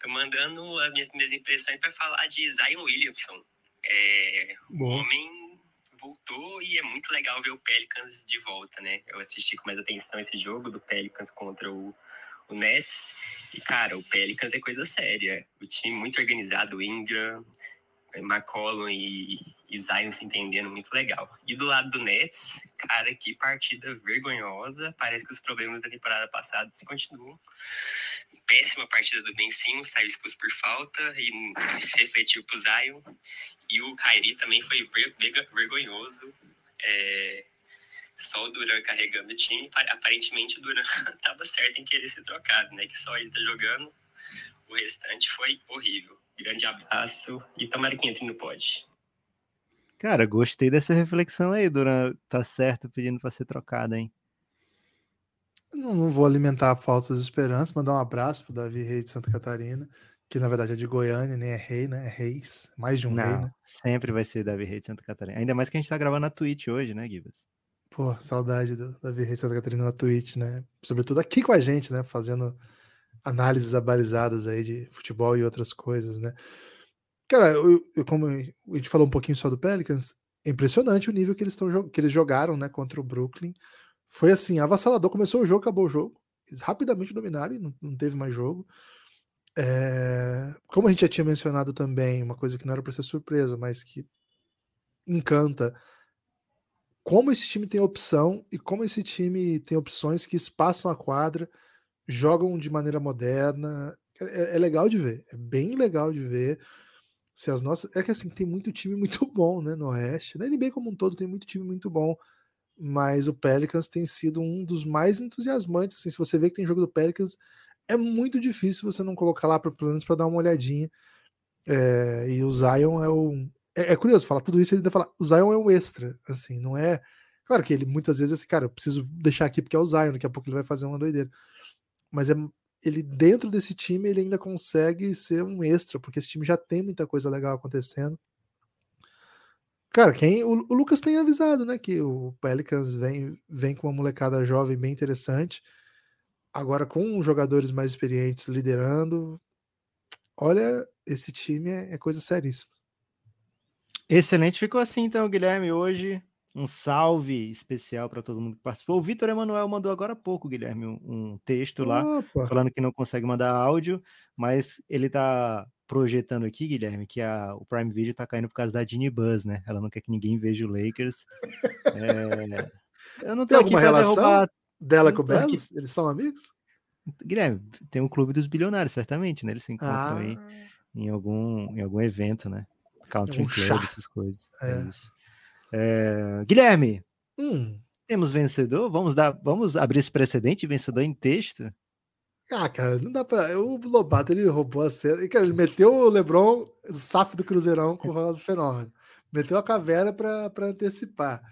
Tô mandando as minhas, minhas impressões para falar de Zion Williamson. É, o homem voltou e é muito legal ver o Pelicans de volta, né? Eu assisti com mais atenção esse jogo do Pelicans contra o, o Nets. E, cara, o Pelicans é coisa séria. O time muito organizado, Ingram, eh, McCollum e, e Zion se entendendo muito legal. E do lado do Nets, cara, que partida vergonhosa. Parece que os problemas da temporada passada se continuam. Péssima partida do Ben Simmons, saiu expulso por falta e *laughs* refletiu pro Zion. E o Kairi também foi vergonhoso. É, só o Duran carregando o time. Aparentemente o Duran *laughs* estava certo em querer ser trocado, né? Que só ele tá jogando. O restante foi horrível. Grande abraço e tomara que entre no pod. Cara, gostei dessa reflexão aí, Duran. Tá certo pedindo para ser trocado, hein? Não, não, vou alimentar falsas esperanças, mandar um abraço pro Davi Rei de Santa Catarina que na verdade é de Goiânia, nem é rei, né? É reis, mais de um Não, rei, né? Sempre vai ser Davi Rei de Santa Catarina. Ainda mais que a gente tá gravando na Twitch hoje, né, Gibas? Pô, saudade do Davi Rei de Santa Catarina na Twitch, né? Sobretudo aqui com a gente, né? Fazendo análises abalizadas aí de futebol e outras coisas, né? Cara, eu, eu, como a gente falou um pouquinho só do Pelicans, é impressionante o nível que eles, tão, que eles jogaram, né, contra o Brooklyn. Foi assim, avassalador, começou o jogo, acabou o jogo. Eles rapidamente dominaram e não, não teve mais jogo. É, como a gente já tinha mencionado também, uma coisa que não era para ser surpresa, mas que encanta, como esse time tem opção e como esse time tem opções que espaçam a quadra, jogam de maneira moderna. É, é legal de ver, é bem legal de ver. Se as nossas, é que assim tem muito time *laughs* muito bom, né, no Oeste. Na NBA como um todo tem muito time muito bom, mas o Pelicans tem sido um dos mais entusiasmantes. Assim, se você vê que tem jogo do Pelicans, é muito difícil você não colocar lá para pelo menos para dar uma olhadinha. É, e o Zion é o. É, é, curioso falar tudo isso e ainda falar. O Zion é um extra, assim, não é. Claro que ele muitas vezes é assim, cara, eu preciso deixar aqui porque é o Zion, daqui a pouco ele vai fazer uma doideira. Mas é, ele dentro desse time ele ainda consegue ser um extra, porque esse time já tem muita coisa legal acontecendo. Cara, quem o, o Lucas tem avisado, né, que o Pelicans vem, vem com uma molecada jovem bem interessante. Agora, com jogadores mais experientes liderando, olha, esse time é, é coisa seríssima. Excelente, ficou assim então, Guilherme. Hoje, um salve especial para todo mundo que participou. O Vitor Emanuel mandou agora há pouco, Guilherme, um, texto lá, Opa. falando que não consegue mandar áudio, mas ele está projetando aqui, Guilherme, que a, o Prime Video está caindo por causa da Dini Buzz, né? Ela não quer que ninguém veja o Lakers. *laughs* É, Eu não tô Tem aqui relação derrubar. Dela com o Belos? Eles são amigos? Guilherme, tem o Clube dos Bilionários, certamente, né? Eles se encontram Ah, aí em algum, em algum evento, né? Country Um Club, essas coisas. É, É. isso. É, Guilherme, hum. temos vencedor? Vamos dar, vamos abrir esse precedente de vencedor em texto? Ah, cara, não dá pra. O Lobato ele roubou a cena. E, cara, ele meteu o Lebron, o safo do Cruzeirão com o Ronaldo Fenômeno. Meteu a caveira pra antecipar.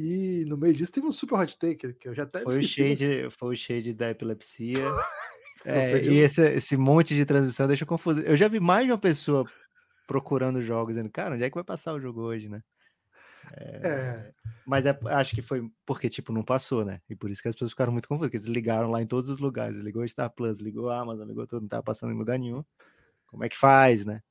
E no meio disso teve um super hot take, que eu já até Foi o, esqueci. mas- shade, foi o shade da epilepsia. *laughs* É, de- e esse, esse monte de transmissão deixa confuso. Eu já vi mais de uma pessoa procurando jogos, dizendo, cara, onde é que vai passar o jogo hoje, né? É, Mas é- acho que foi porque, tipo, não passou, né? E por isso que as pessoas ficaram muito confusas, porque eles ligaram lá em todos os lugares. Ligou o Star Plus, ligou a Amazon, ligou tudo, não tava passando em lugar nenhum. Como é que faz, né?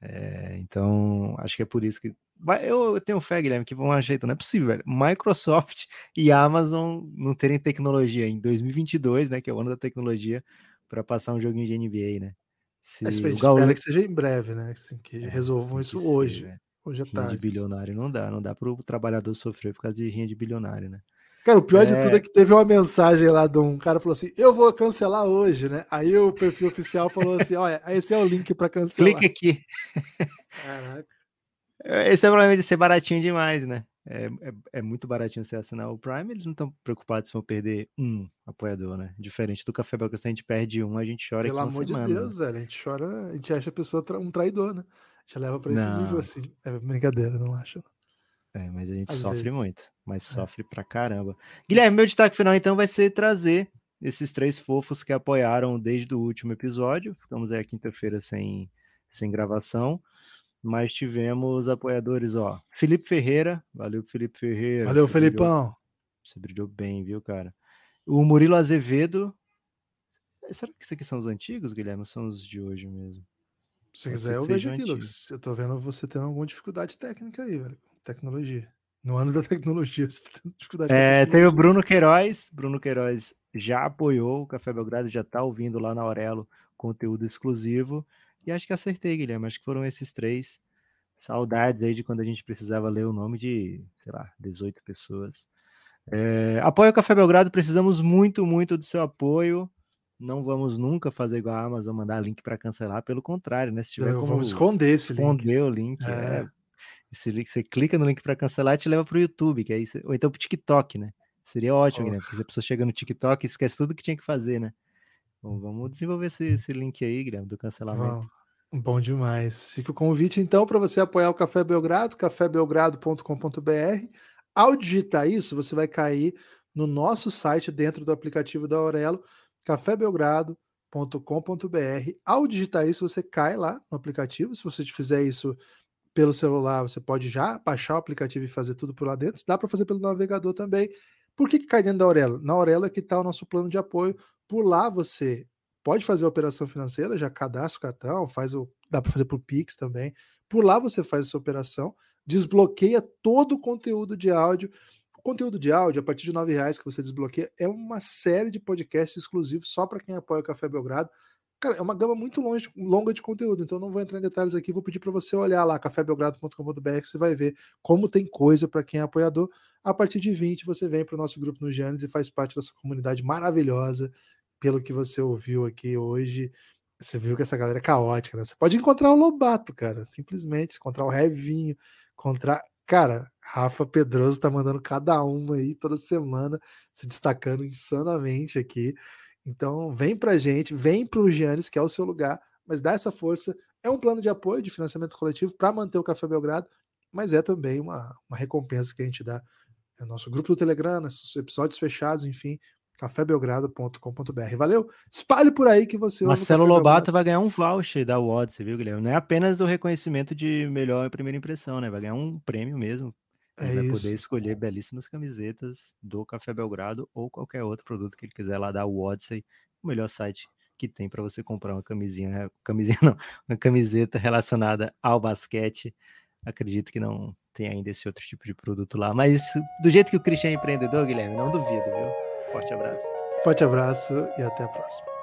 É, então, acho que é por isso que. Eu, tenho fé, Guilherme, que vão ajeitar. Não é possível, velho. Microsoft *laughs* e Amazon não terem tecnologia em 2022, né? Que é o ano da tecnologia, para passar um joguinho de NBA, né? Se a gente o Gaul- espera que seja em breve, né? Assim, que É, resolvam isso que ser, hoje. velho. Hoje à Rinha de tarde. bilionário não dá, não dá para o trabalhador sofrer por causa de rinha de bilionário, né? Cara, o pior de É. tudo é que teve uma mensagem lá de um cara falou assim: Eu vou cancelar hoje, né? Aí o perfil oficial falou assim: Olha, esse é o link pra cancelar. Clica aqui. Caraca. Esse é o problema de ser baratinho demais, né? É, é, é muito baratinho você assinar o Prime, eles não estão preocupados se vão perder um apoiador, né? Diferente do Café Belgrado, se a gente perde um, a gente chora Pelo amor semana. de né? Deus, velho. A gente chora, a gente acha a pessoa um traidor, né? A gente leva pra esse Não. nível assim. É brincadeira, não acho. É, mas a gente Às sofre vezes. É. muito, mas sofre pra caramba. Guilherme, meu destaque final então vai ser trazer esses três fofos que apoiaram desde o último episódio. Ficamos aí quinta-feira sem, sem gravação, mas tivemos apoiadores, ó. Felipe Ferreira, valeu Felipe Ferreira. Valeu, você brilhou- Felipão. Você brilhou bem, viu, cara? O Murilo Azevedo. Será que esses aqui são os antigos, Guilherme? São os de hoje mesmo? Se Pode quiser, eu vejo aqui. Lucas. Eu tô vendo você tendo alguma dificuldade técnica aí, velho. Tecnologia. No ano da tecnologia, *laughs* você tá tendo dificuldade com a É, tem o. Bruno Queiroz. Bruno Queiroz já apoiou o Café Belgrado, já tá ouvindo lá na Aurelo conteúdo exclusivo. E acho que acertei, Guilherme. Acho que foram esses três. Saudades aí de quando a gente precisava ler o nome de, sei lá, 18 pessoas. É, apoio o Café Belgrado, precisamos muito, muito do seu apoio. Não vamos nunca fazer igual a Amazon, mandar link para cancelar, pelo contrário, né? Se tiver Eu- como Vamos esconder esse link. esconder o link, É. é. Você clica no link para cancelar e te leva para o YouTube, que aí você- ou então para o TikTok, né? Seria ótimo, Oh. né? Porque a pessoa chega no TikTok e esquece tudo que tinha que fazer, né? Bom, vamos desenvolver esse, esse link aí, Guilherme, do cancelamento. Vamos. Bom demais. Fica o convite, então, para você apoiar o Café Belgrado, cafébelgrado.com.br. Ao digitar isso, você vai cair no nosso site dentro do aplicativo da Aurelo, cafébelgrado.com.br. Ao digitar isso, você cai lá no aplicativo. Se você fizer isso pelo celular, você pode já baixar o aplicativo e fazer tudo por lá dentro. Dá para fazer pelo navegador também. Por que, que cai dentro da Aurelo? Na Aurelo é que está o nosso plano de apoio. Por lá você pode fazer a operação financeira, já cadastra o cartão, faz o, dá para fazer por Pix também. Por lá você faz essa operação, desbloqueia todo o conteúdo de áudio. O conteúdo de áudio, a partir de R$ reais que você desbloqueia, é uma série de podcasts exclusivos só para quem apoia o Café Belgrado. Cara, é uma gama muito longe, longa de conteúdo, então não vou entrar em detalhes aqui, vou pedir para você olhar lá, cafébelgrado.com.br, você vai ver como tem coisa para quem é apoiador. A partir de 20, você vem para o nosso grupo no Giannis e faz parte dessa comunidade maravilhosa. Pelo que você ouviu aqui hoje, você viu que essa galera é caótica, né? Você pode encontrar o Lobato, cara, simplesmente, encontrar o Revinho, encontrar. Cara, Rafa Pedroso tá mandando cada uma aí toda semana, se destacando insanamente aqui. Então, vem pra gente, vem pro Giannis, que é o seu lugar, mas dá essa força. É um plano de apoio de financiamento coletivo para manter o Café Belgrado, mas é também uma, uma recompensa que a gente dá. É o nosso grupo do Telegram, nossos episódios fechados, enfim, cafébelgrado.com.br. Valeu? Espalhe por aí que você o Marcelo Lobato Belgrado. vai ganhar um voucher da Odyssey, viu, Guilherme? Não é apenas do reconhecimento de melhor primeira impressão, né? Vai ganhar um prêmio mesmo. Ele É vai isso. poder escolher belíssimas camisetas do Café Belgrado ou qualquer outro produto que ele quiser lá da Odyssey, o melhor site que tem para você comprar uma camisinha, *laughs* camisinha não, uma camiseta relacionada ao basquete. acredito que não tem ainda esse outro tipo de produto lá. Mas do jeito que o Christian é empreendedor, Guilherme, não duvido, viu? Forte abraço. Forte abraço e até a próxima.